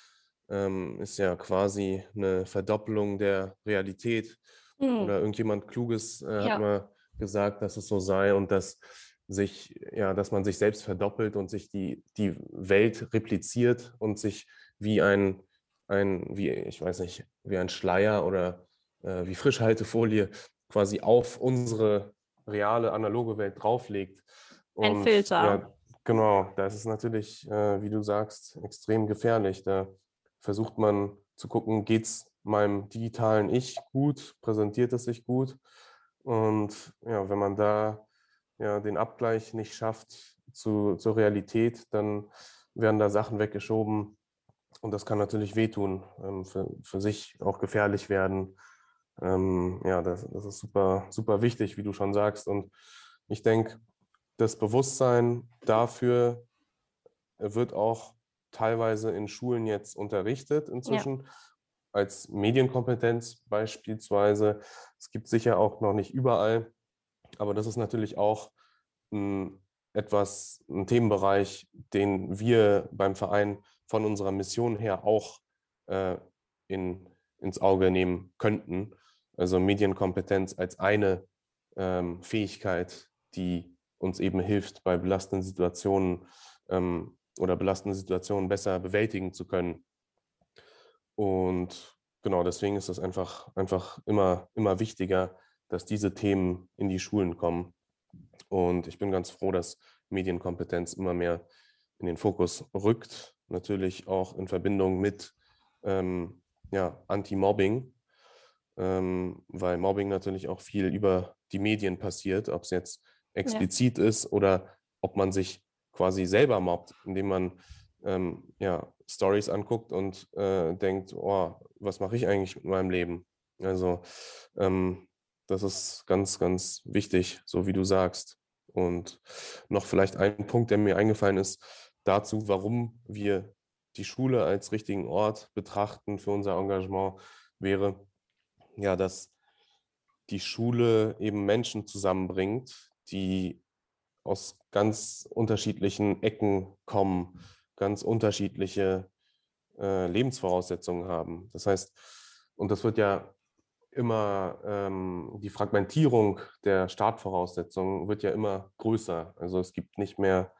ähm, ist ja quasi eine Verdoppelung der Realität. Mhm. Oder irgendjemand Kluges äh, ja. hat mal gesagt, dass es so sei und dass sich, ja, dass man sich selbst verdoppelt und sich die, die Welt repliziert und sich wie ein ein, wie, ich weiß nicht, wie ein Schleier oder äh, wie Frischhaltefolie quasi auf unsere reale analoge Welt drauflegt. Und, ein Filter. Ja, genau, das ist natürlich, äh, wie du sagst, extrem gefährlich. Da versucht man zu gucken, geht es meinem digitalen Ich gut, präsentiert es sich gut. Und ja, wenn man da ja, den Abgleich nicht schafft zu, zur Realität, dann werden da Sachen weggeschoben und das kann natürlich wehtun, ähm, für, für sich auch gefährlich werden. Ähm, ja, das, das ist super, super wichtig, wie du schon sagst. Und ich denke, das Bewusstsein dafür wird auch teilweise in Schulen jetzt unterrichtet inzwischen. Ja. Als Medienkompetenz beispielsweise. Es gibt sicher auch noch nicht überall, aber das ist natürlich auch ein, etwas, ein Themenbereich, den wir beim Verein von unserer Mission her auch äh, in, ins Auge nehmen könnten. Also Medienkompetenz als eine ähm, Fähigkeit, die uns eben hilft, bei belastenden Situationen ähm, oder belastende Situationen besser bewältigen zu können. Und genau deswegen ist es einfach, einfach immer, immer wichtiger, dass diese Themen in die Schulen kommen. Und ich bin ganz froh, dass Medienkompetenz immer mehr in den Fokus rückt. Natürlich auch in Verbindung mit ähm, ja, Anti-Mobbing, ähm, weil Mobbing natürlich auch viel über die Medien passiert, ob es jetzt explizit ja. ist oder ob man sich quasi selber mobbt, indem man ähm, ja, Stories anguckt und äh, denkt, oh, was mache ich eigentlich mit meinem Leben? Also ähm, das ist ganz, ganz wichtig, so wie du sagst. Und noch vielleicht ein Punkt, der mir eingefallen ist, dazu, warum wir die Schule als richtigen Ort betrachten für unser Engagement, wäre ja, dass die Schule eben Menschen zusammenbringt, die aus ganz unterschiedlichen Ecken kommen, ganz unterschiedliche äh, Lebensvoraussetzungen haben. Das heißt, und das wird ja immer, ähm, die Fragmentierung der Startvoraussetzungen wird ja immer größer. Also es gibt nicht mehr,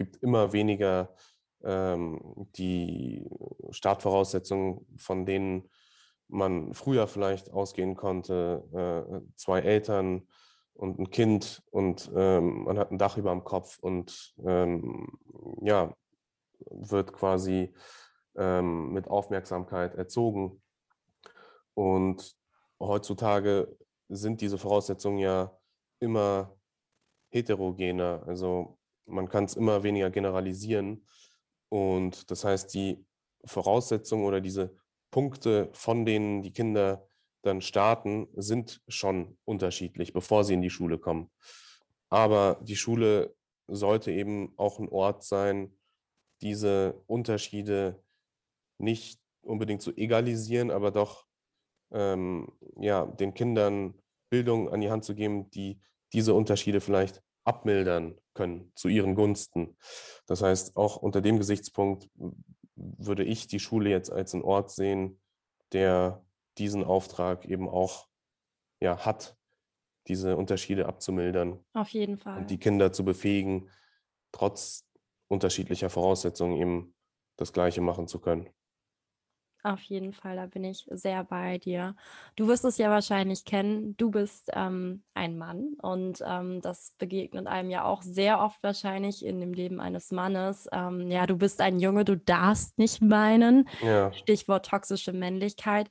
gibt immer weniger ähm, die Startvoraussetzungen, von denen man früher vielleicht ausgehen konnte, äh, zwei Eltern, und ein Kind und ähm, man hat ein Dach über dem Kopf und ähm, ja, wird quasi ähm, mit Aufmerksamkeit erzogen. Und heutzutage sind diese Voraussetzungen ja immer heterogener. Also man kann es immer weniger generalisieren. Und das heißt, die Voraussetzungen oder diese Punkte, von denen die Kinder dann starten, sind schon unterschiedlich, bevor sie in die Schule kommen. Aber die Schule sollte eben auch ein Ort sein, diese Unterschiede nicht unbedingt zu egalisieren, aber doch ähm, ja, den Kindern Bildung an die Hand zu geben, die diese Unterschiede vielleicht abmildern können zu ihren Gunsten. Das heißt, auch unter dem Gesichtspunkt würde ich die Schule jetzt als einen Ort sehen, der diesen Auftrag eben auch ja, hat, diese Unterschiede abzumildern. Auf jeden Fall. Und die Kinder zu befähigen, trotz unterschiedlicher Voraussetzungen eben das Gleiche machen zu können. Auf jeden Fall, da bin ich sehr bei dir. Du wirst es ja wahrscheinlich kennen. Du bist ähm, ein Mann und ähm, das begegnet einem ja auch sehr oft wahrscheinlich in dem Leben eines Mannes. Ähm, ja, du bist ein Junge, du darfst nicht meinen. Ja. Stichwort toxische Männlichkeit.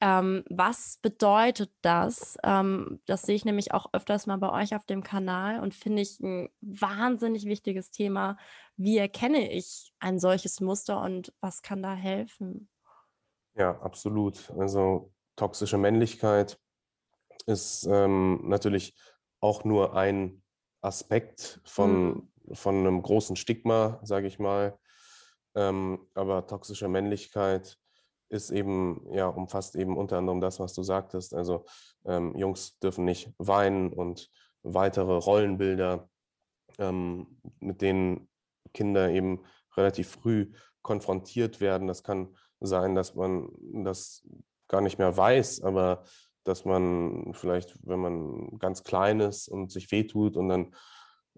Ähm, was bedeutet das? Ähm, das sehe ich nämlich auch öfters mal bei euch auf dem Kanal und finde ich ein wahnsinnig wichtiges Thema. Wie erkenne ich ein solches Muster und was kann da helfen? Ja, absolut. Also toxische Männlichkeit ist ähm, natürlich auch nur ein Aspekt von, mhm. von einem großen Stigma, sage ich mal. Ähm, aber toxische Männlichkeit ist eben, ja, umfasst eben unter anderem das, was du sagtest. Also ähm, Jungs dürfen nicht weinen und weitere Rollenbilder, ähm, mit denen Kinder eben relativ früh konfrontiert werden. Das kann sein, dass man das gar nicht mehr weiß, aber dass man vielleicht, wenn man ganz klein ist und sich wehtut und dann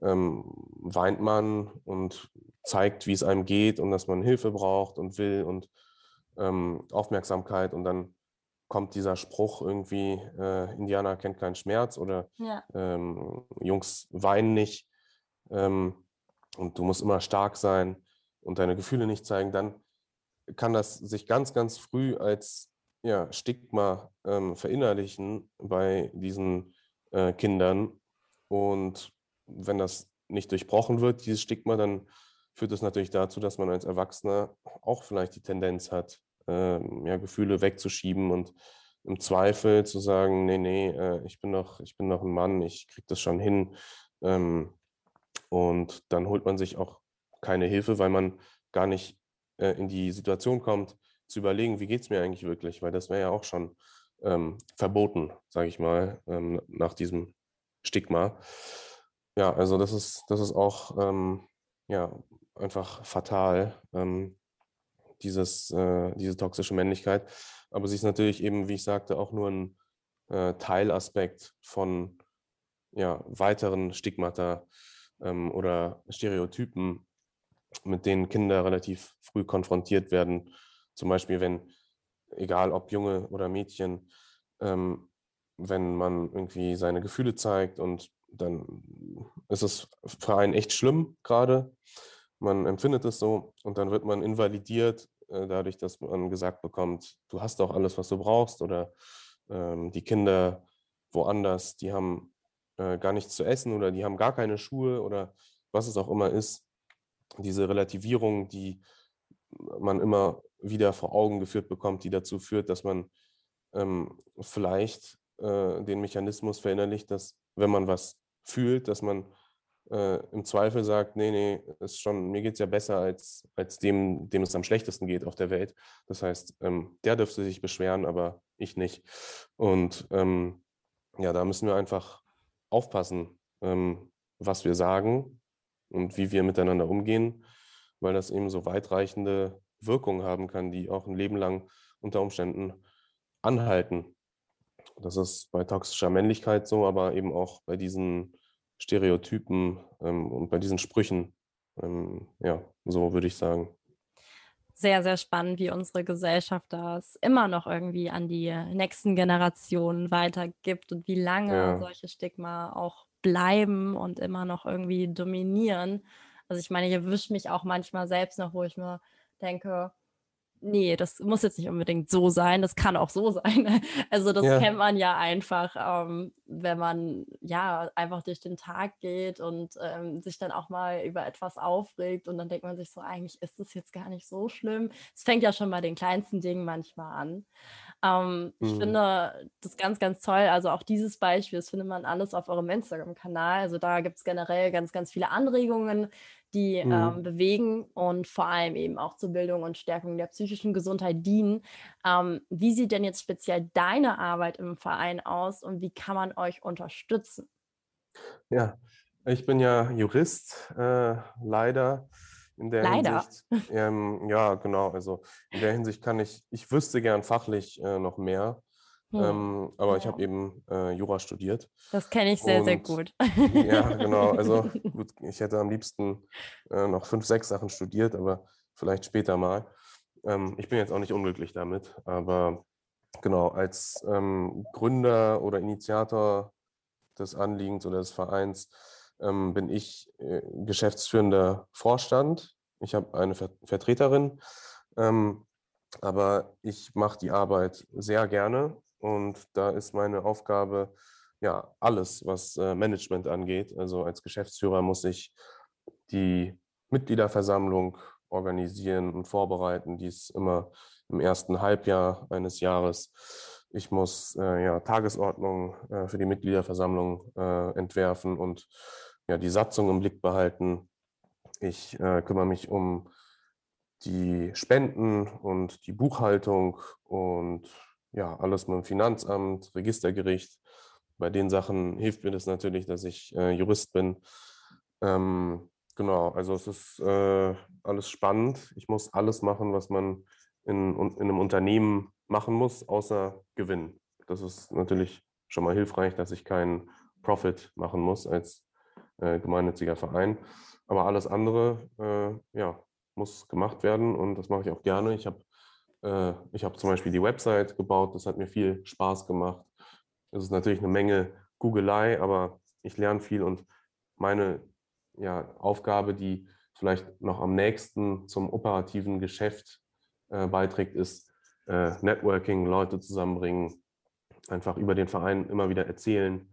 ähm, weint man und zeigt, wie es einem geht und dass man Hilfe braucht und will und ähm, Aufmerksamkeit und dann kommt dieser Spruch irgendwie, äh, Indianer kennt keinen Schmerz oder ja. ähm, Jungs weinen nicht ähm, und du musst immer stark sein und deine Gefühle nicht zeigen, dann kann das sich ganz, ganz früh als ja, Stigma ähm, verinnerlichen bei diesen äh, Kindern. Und wenn das nicht durchbrochen wird, dieses Stigma, dann führt das natürlich dazu, dass man als Erwachsener auch vielleicht die Tendenz hat, äh, ja, Gefühle wegzuschieben und im Zweifel zu sagen, nee, nee, äh, ich bin doch, ich bin doch ein Mann, ich kriege das schon hin. Ähm, und dann holt man sich auch keine Hilfe, weil man gar nicht äh, in die Situation kommt, zu überlegen, wie geht es mir eigentlich wirklich, weil das wäre ja auch schon ähm, verboten, sage ich mal, ähm, nach diesem Stigma. Ja, also das ist, das ist auch ähm, ja, einfach fatal, ähm, dieses, äh, diese toxische Männlichkeit. Aber sie ist natürlich eben, wie ich sagte, auch nur ein äh, Teilaspekt von ja, weiteren Stigmata ähm, oder Stereotypen, mit denen Kinder relativ früh konfrontiert werden. Zum Beispiel, wenn, egal ob Junge oder Mädchen, ähm, wenn man irgendwie seine Gefühle zeigt und dann ist es für einen echt schlimm gerade. Man empfindet es so und dann wird man invalidiert äh, dadurch, dass man gesagt bekommt, du hast doch alles, was du brauchst oder ähm, die Kinder woanders, die haben äh, gar nichts zu essen oder die haben gar keine Schuhe oder was es auch immer ist. Diese Relativierung, die man immer wieder vor Augen geführt bekommt, die dazu führt, dass man ähm, vielleicht äh, den Mechanismus verinnerlicht, dass wenn man was fühlt, dass man äh, im Zweifel sagt, nee, nee, ist schon, mir geht es ja besser als, als dem, dem es am schlechtesten geht auf der Welt. Das heißt, ähm, der dürfte sich beschweren, aber ich nicht. Und ähm, ja, da müssen wir einfach aufpassen, ähm, was wir sagen und wie wir miteinander umgehen, weil das eben so weitreichende Wirkungen haben kann, die auch ein Leben lang unter Umständen anhalten. Das ist bei toxischer Männlichkeit so, aber eben auch bei diesen Stereotypen ähm, und bei diesen Sprüchen. Ähm, ja, so würde ich sagen. Sehr, sehr spannend, wie unsere Gesellschaft das immer noch irgendwie an die nächsten Generationen weitergibt und wie lange ja. solche Stigma auch bleiben und immer noch irgendwie dominieren. Also ich meine, ich erwische mich auch manchmal selbst noch, wo ich mir denke, nee, das muss jetzt nicht unbedingt so sein, das kann auch so sein. Also das ja. kennt man ja einfach, ähm, wenn man ja einfach durch den Tag geht und ähm, sich dann auch mal über etwas aufregt und dann denkt man sich so, eigentlich ist das jetzt gar nicht so schlimm. Es fängt ja schon bei den kleinsten Dingen manchmal an. Ähm, mhm. Ich finde das ganz, ganz toll. Also auch dieses Beispiel, das findet man alles auf eurem Instagram-Kanal. Also da gibt es generell ganz, ganz viele Anregungen, die mhm. ähm, bewegen und vor allem eben auch zur Bildung und Stärkung der psychischen Gesundheit dienen. Ähm, wie sieht denn jetzt speziell deine Arbeit im Verein aus und wie kann man euch unterstützen? Ja, ich bin ja Jurist, äh, leider. In der leider. Hinsicht, ähm, ja, genau. Also in der Hinsicht kann ich, ich wüsste gern fachlich äh, noch mehr. Hm. Ähm, aber ja. ich habe eben äh, Jura studiert. Das kenne ich sehr, und, sehr gut. ja, genau. Also gut, ich hätte am liebsten äh, noch fünf, sechs Sachen studiert, aber vielleicht später mal. Ähm, ich bin jetzt auch nicht unglücklich damit, aber genau, als ähm, Gründer oder Initiator des Anliegens oder des Vereins ähm, bin ich äh, geschäftsführender Vorstand. Ich habe eine Ver Vertreterin, ähm, aber ich mache die Arbeit sehr gerne und da ist meine Aufgabe, ja, alles, was äh, Management angeht. Also als Geschäftsführer muss ich die Mitgliederversammlung organisieren und vorbereiten. Die ist immer im ersten Halbjahr eines Jahres. Ich muss äh, ja, Tagesordnung äh, für die Mitgliederversammlung äh, entwerfen und ja, die Satzung im Blick behalten. Ich äh, kümmere mich um die Spenden und die Buchhaltung und ja, alles mit dem Finanzamt, Registergericht. Bei den Sachen hilft mir das natürlich, dass ich äh, Jurist bin. Ähm, genau, also es ist äh, alles spannend. Ich muss alles machen, was man in, in einem Unternehmen machen muss, außer Gewinn. Das ist natürlich schon mal hilfreich, dass ich keinen Profit machen muss als äh, gemeinnütziger Verein. Aber alles andere, äh, ja, muss gemacht werden und das mache ich auch gerne. Ich habe äh, habe zum Beispiel die Website gebaut, das hat mir viel Spaß gemacht. Es ist natürlich eine Menge Googelei, aber ich lerne viel und meine ja, Aufgabe, die vielleicht noch am nächsten zum operativen Geschäft äh, beiträgt, ist äh, Networking, Leute zusammenbringen, einfach über den Verein immer wieder erzählen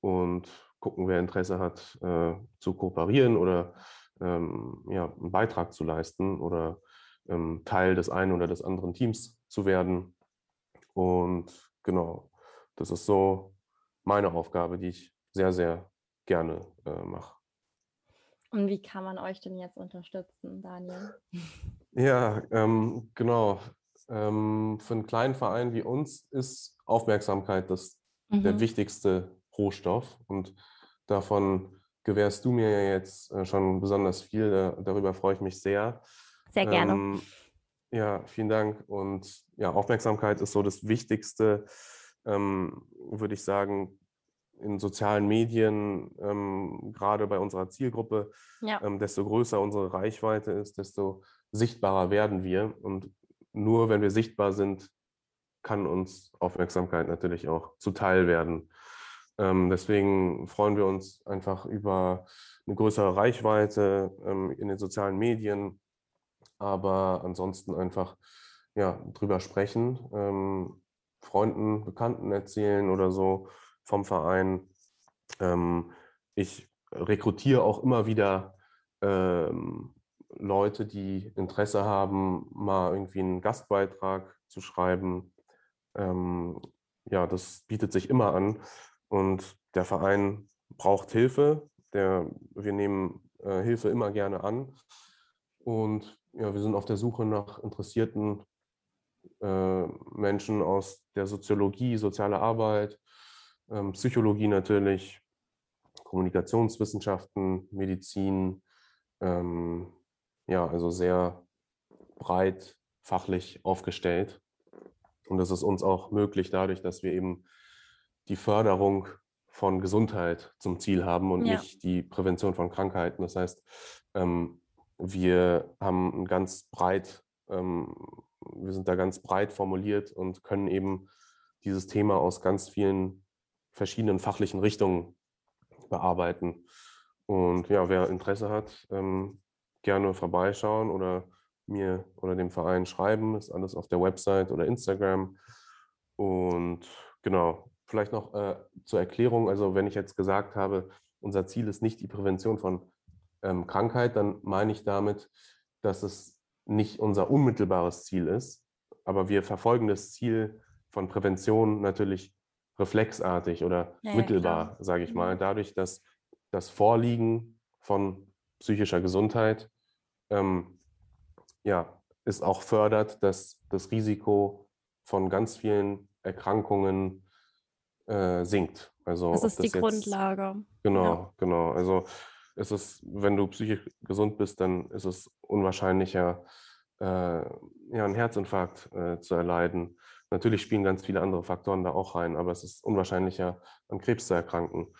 und gucken, wer Interesse hat, äh, zu kooperieren oder ähm, ja, einen Beitrag zu leisten oder ähm, Teil des einen oder des anderen Teams zu werden. Und genau, das ist so meine Aufgabe, die ich sehr, sehr gerne äh, mache. Und wie kann man euch denn jetzt unterstützen, Daniel? Ja, ähm, genau. Ähm, für einen kleinen Verein wie uns ist Aufmerksamkeit das, mhm. der wichtigste Rohstoff. Und davon gewährst du mir ja jetzt äh, schon besonders viel. Da, darüber freue ich mich sehr. Sehr gerne. Ähm, ja, vielen Dank. Und ja, Aufmerksamkeit ist so das Wichtigste, ähm, würde ich sagen, in sozialen Medien, ähm, gerade bei unserer Zielgruppe, ja. ähm, desto größer unsere Reichweite ist, desto sichtbarer werden wir. Und nur wenn wir sichtbar sind, kann uns Aufmerksamkeit natürlich auch zuteil werden. Ähm, deswegen freuen wir uns einfach über eine größere Reichweite ähm, in den sozialen Medien, aber ansonsten einfach ja, drüber sprechen, ähm, Freunden, Bekannten erzählen oder so vom Verein. Ähm, ich rekrutiere auch immer wieder ähm, Leute, die Interesse haben, mal irgendwie einen Gastbeitrag zu schreiben. Ähm, ja, das bietet sich immer an und der Verein braucht Hilfe. Der, wir nehmen äh, Hilfe immer gerne an und ja, wir sind auf der Suche nach interessierten äh, Menschen aus der Soziologie, soziale Arbeit, ähm, Psychologie natürlich, Kommunikationswissenschaften, Medizin, ähm, ja, also sehr breit fachlich aufgestellt. Und das ist uns auch möglich dadurch, dass wir eben die Förderung von Gesundheit zum Ziel haben und ja. nicht die Prävention von Krankheiten. Das heißt, ähm, wir haben ein ganz breit, ähm, wir sind da ganz breit formuliert und können eben dieses Thema aus ganz vielen verschiedenen fachlichen Richtungen bearbeiten. Und ja, wer Interesse hat, ähm, gerne vorbeischauen oder mir oder dem Verein schreiben. Ist alles auf der Website oder Instagram. Und genau, vielleicht noch äh, zur Erklärung. Also wenn ich jetzt gesagt habe, unser Ziel ist nicht die Prävention von ähm, Krankheit, dann meine ich damit, dass es nicht unser unmittelbares Ziel ist. Aber wir verfolgen das Ziel von Prävention natürlich reflexartig oder ja, mittelbar, sage ich mal, mhm. dadurch, dass das Vorliegen von psychischer Gesundheit ähm, ja, es auch fördert, dass das Risiko von ganz vielen Erkrankungen äh, sinkt. Also das ist das die jetzt, Grundlage. Genau, ja. genau. Also es ist, wenn du psychisch gesund bist, dann ist es unwahrscheinlicher, äh, ja, einen Herzinfarkt äh, zu erleiden Natürlich spielen ganz viele andere Faktoren da auch rein, aber es ist unwahrscheinlicher, an Krebs zu erkranken.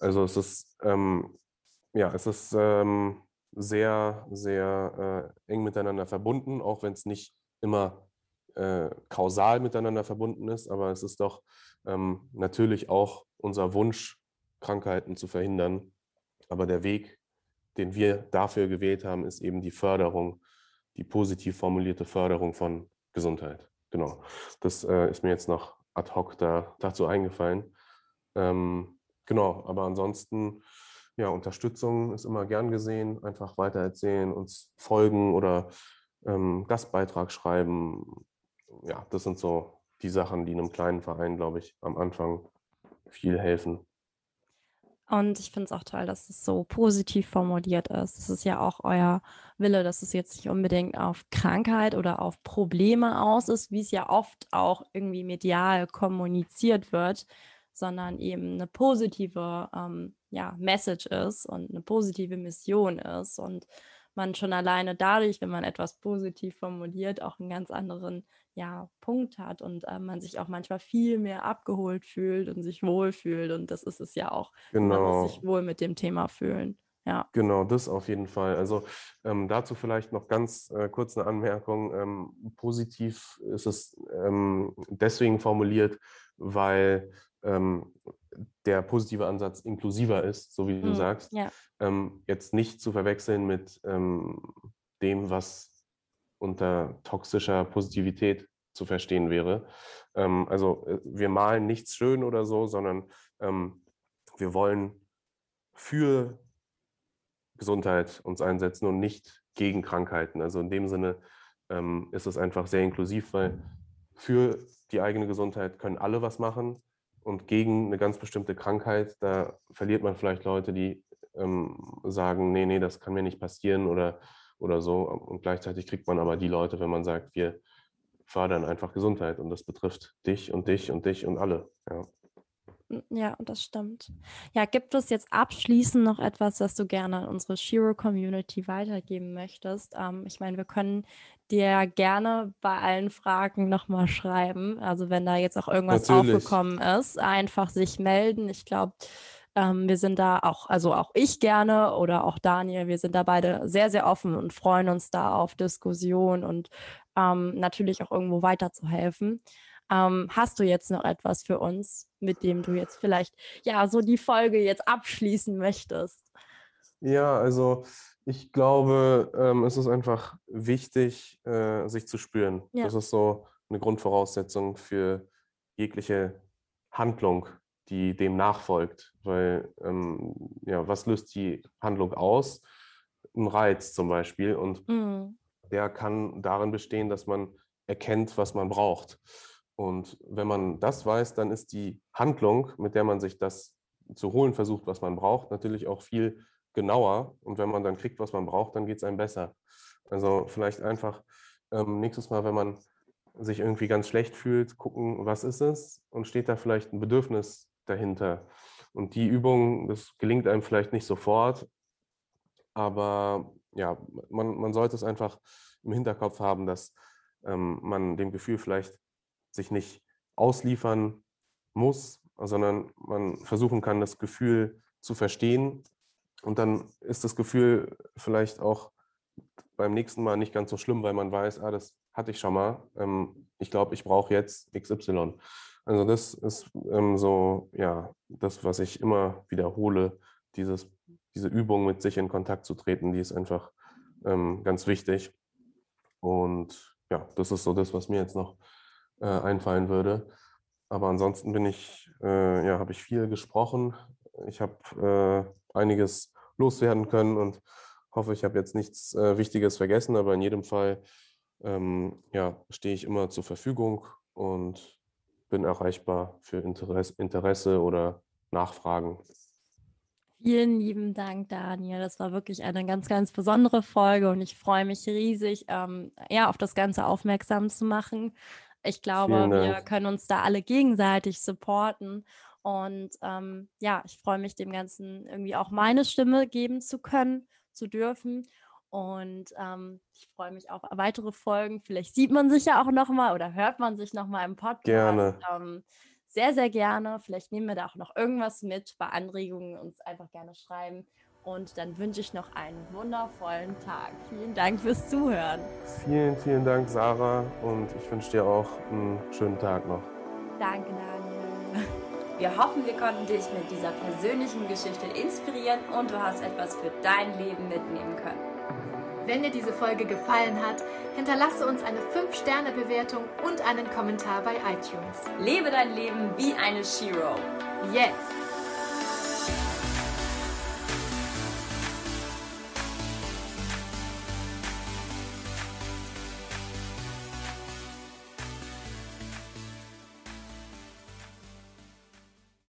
Also es ist, ähm, ja, es ist ähm, sehr, sehr äh, eng miteinander verbunden, auch wenn es nicht immer äh, kausal miteinander verbunden ist, aber es ist doch ähm, natürlich auch unser Wunsch, Krankheiten zu verhindern. Aber der Weg, den wir dafür gewählt haben, ist eben die Förderung, die positiv formulierte Förderung von Gesundheit. Genau, das äh, ist mir jetzt noch ad hoc da, dazu eingefallen. Ähm, genau, aber ansonsten, ja, Unterstützung ist immer gern gesehen. Einfach weitererzählen, uns folgen oder ähm, Gastbeitrag schreiben. Ja, das sind so die Sachen, die einem kleinen Verein, glaube ich, am Anfang viel helfen. Und ich finde es auch toll, dass es so positiv formuliert ist. Es ist ja auch euer Wille, dass es jetzt nicht unbedingt auf Krankheit oder auf Probleme aus ist, wie es ja oft auch irgendwie medial kommuniziert wird, sondern eben eine positive ähm, ja, Message ist und eine positive Mission ist. Und man schon alleine dadurch, wenn man etwas positiv formuliert, auch einen ganz anderen ja, Punkt hat und äh, man sich auch manchmal viel mehr abgeholt fühlt und sich wohlfühlt. Und das ist es ja auch. Genau. Man muss sich wohl mit dem Thema fühlen. Ja. Genau, das auf jeden Fall. Also ähm, dazu vielleicht noch ganz äh, kurz eine Anmerkung. Ähm, positiv ist es ähm, deswegen formuliert, weil ähm, der positive Ansatz inklusiver ist, so wie du mhm, sagst. Ja. Ähm, jetzt nicht zu verwechseln mit ähm, dem, was unter toxischer Positivität zu verstehen wäre. Ähm, also äh, wir malen nichts schön oder so, sondern ähm, wir wollen für Gesundheit uns einsetzen und nicht gegen Krankheiten. Also in dem Sinne ähm, ist es einfach sehr inklusiv, weil für die eigene Gesundheit können alle was machen und gegen eine ganz bestimmte Krankheit, da verliert man vielleicht Leute, die ähm, sagen, nee, nee, das kann mir nicht passieren oder, oder so. Und gleichzeitig kriegt man aber die Leute, wenn man sagt, wir fördern einfach Gesundheit und das betrifft dich und dich und dich und alle. Ja. Ja, das stimmt. Ja, gibt es jetzt abschließend noch etwas, was du gerne an unsere Shiro-Community weitergeben möchtest? Ähm, ich meine, wir können dir gerne bei allen Fragen nochmal schreiben. Also wenn da jetzt auch irgendwas Natürlich. aufgekommen ist, einfach sich melden. Ich glaube, ähm, wir sind da auch, also auch ich gerne oder auch Daniel, wir sind da beide sehr, sehr offen und freuen uns da auf Diskussion und ähm, natürlich auch irgendwo weiterzuhelfen. Ähm, hast du jetzt noch etwas für uns, mit dem du jetzt vielleicht ja so die Folge jetzt abschließen möchtest? Ja, also ich glaube, ähm, es ist einfach wichtig, äh, sich zu spüren. Ja. Das ist so eine Grundvoraussetzung für jegliche Handlung, die dem nachfolgt. Weil, ähm, ja, was löst die Handlung aus? Ein Reiz zum Beispiel. Und mhm. der kann darin bestehen, dass man erkennt, was man braucht. Und wenn man das weiß, dann ist die Handlung, mit der man sich das zu holen versucht, was man braucht, natürlich auch viel genauer. Und wenn man dann kriegt, was man braucht, dann geht es einem besser. Also vielleicht einfach ähm, nächstes Mal, wenn man sich irgendwie ganz schlecht fühlt, gucken, was ist es und steht da vielleicht ein Bedürfnis dahinter. Und die Übung, das gelingt einem vielleicht nicht sofort, aber ja, man, man sollte es einfach im Hinterkopf haben, dass ähm, man dem Gefühl vielleicht sich nicht ausliefern muss, sondern man versuchen kann, das Gefühl zu verstehen. Und dann ist das Gefühl vielleicht auch beim nächsten Mal nicht ganz so schlimm, weil man weiß, ah, das hatte ich schon mal. Ähm, ich glaube, ich brauche jetzt XY. Also das ist ähm, so, ja, das, was ich immer wiederhole, dieses, diese Übung mit sich in Kontakt zu treten, die ist einfach ähm, ganz wichtig. Und ja, das ist so das, was mir jetzt noch äh, einfallen würde. Aber ansonsten bin ich, äh, ja, habe ich viel gesprochen. Ich habe äh, einiges loswerden können und hoffe, ich habe jetzt nichts äh, Wichtiges vergessen. Aber in jedem Fall, ähm, ja, stehe ich immer zur Verfügung und bin erreichbar für Interesse, Interesse oder Nachfragen. Vielen lieben Dank, Daniel. Das war wirklich eine ganz, ganz besondere Folge und ich freue mich riesig, ähm, ja, auf das Ganze aufmerksam zu machen. Ich glaube, wir können uns da alle gegenseitig supporten. Und ähm, ja, ich freue mich, dem Ganzen irgendwie auch meine Stimme geben zu können, zu dürfen. Und ähm, ich freue mich auf weitere Folgen. Vielleicht sieht man sich ja auch nochmal oder hört man sich nochmal im Podcast. Gerne. Ähm, sehr, sehr gerne. Vielleicht nehmen wir da auch noch irgendwas mit bei Anregungen, uns einfach gerne schreiben. Und dann wünsche ich noch einen wundervollen Tag. Vielen Dank fürs Zuhören. Vielen, vielen Dank, Sarah. Und ich wünsche dir auch einen schönen Tag noch. Danke, Daniel. Wir hoffen, wir konnten dich mit dieser persönlichen Geschichte inspirieren und du hast etwas für dein Leben mitnehmen können. Wenn dir diese Folge gefallen hat, hinterlasse uns eine 5-Sterne-Bewertung und einen Kommentar bei iTunes. Lebe dein Leben wie eine Shiro. Jetzt!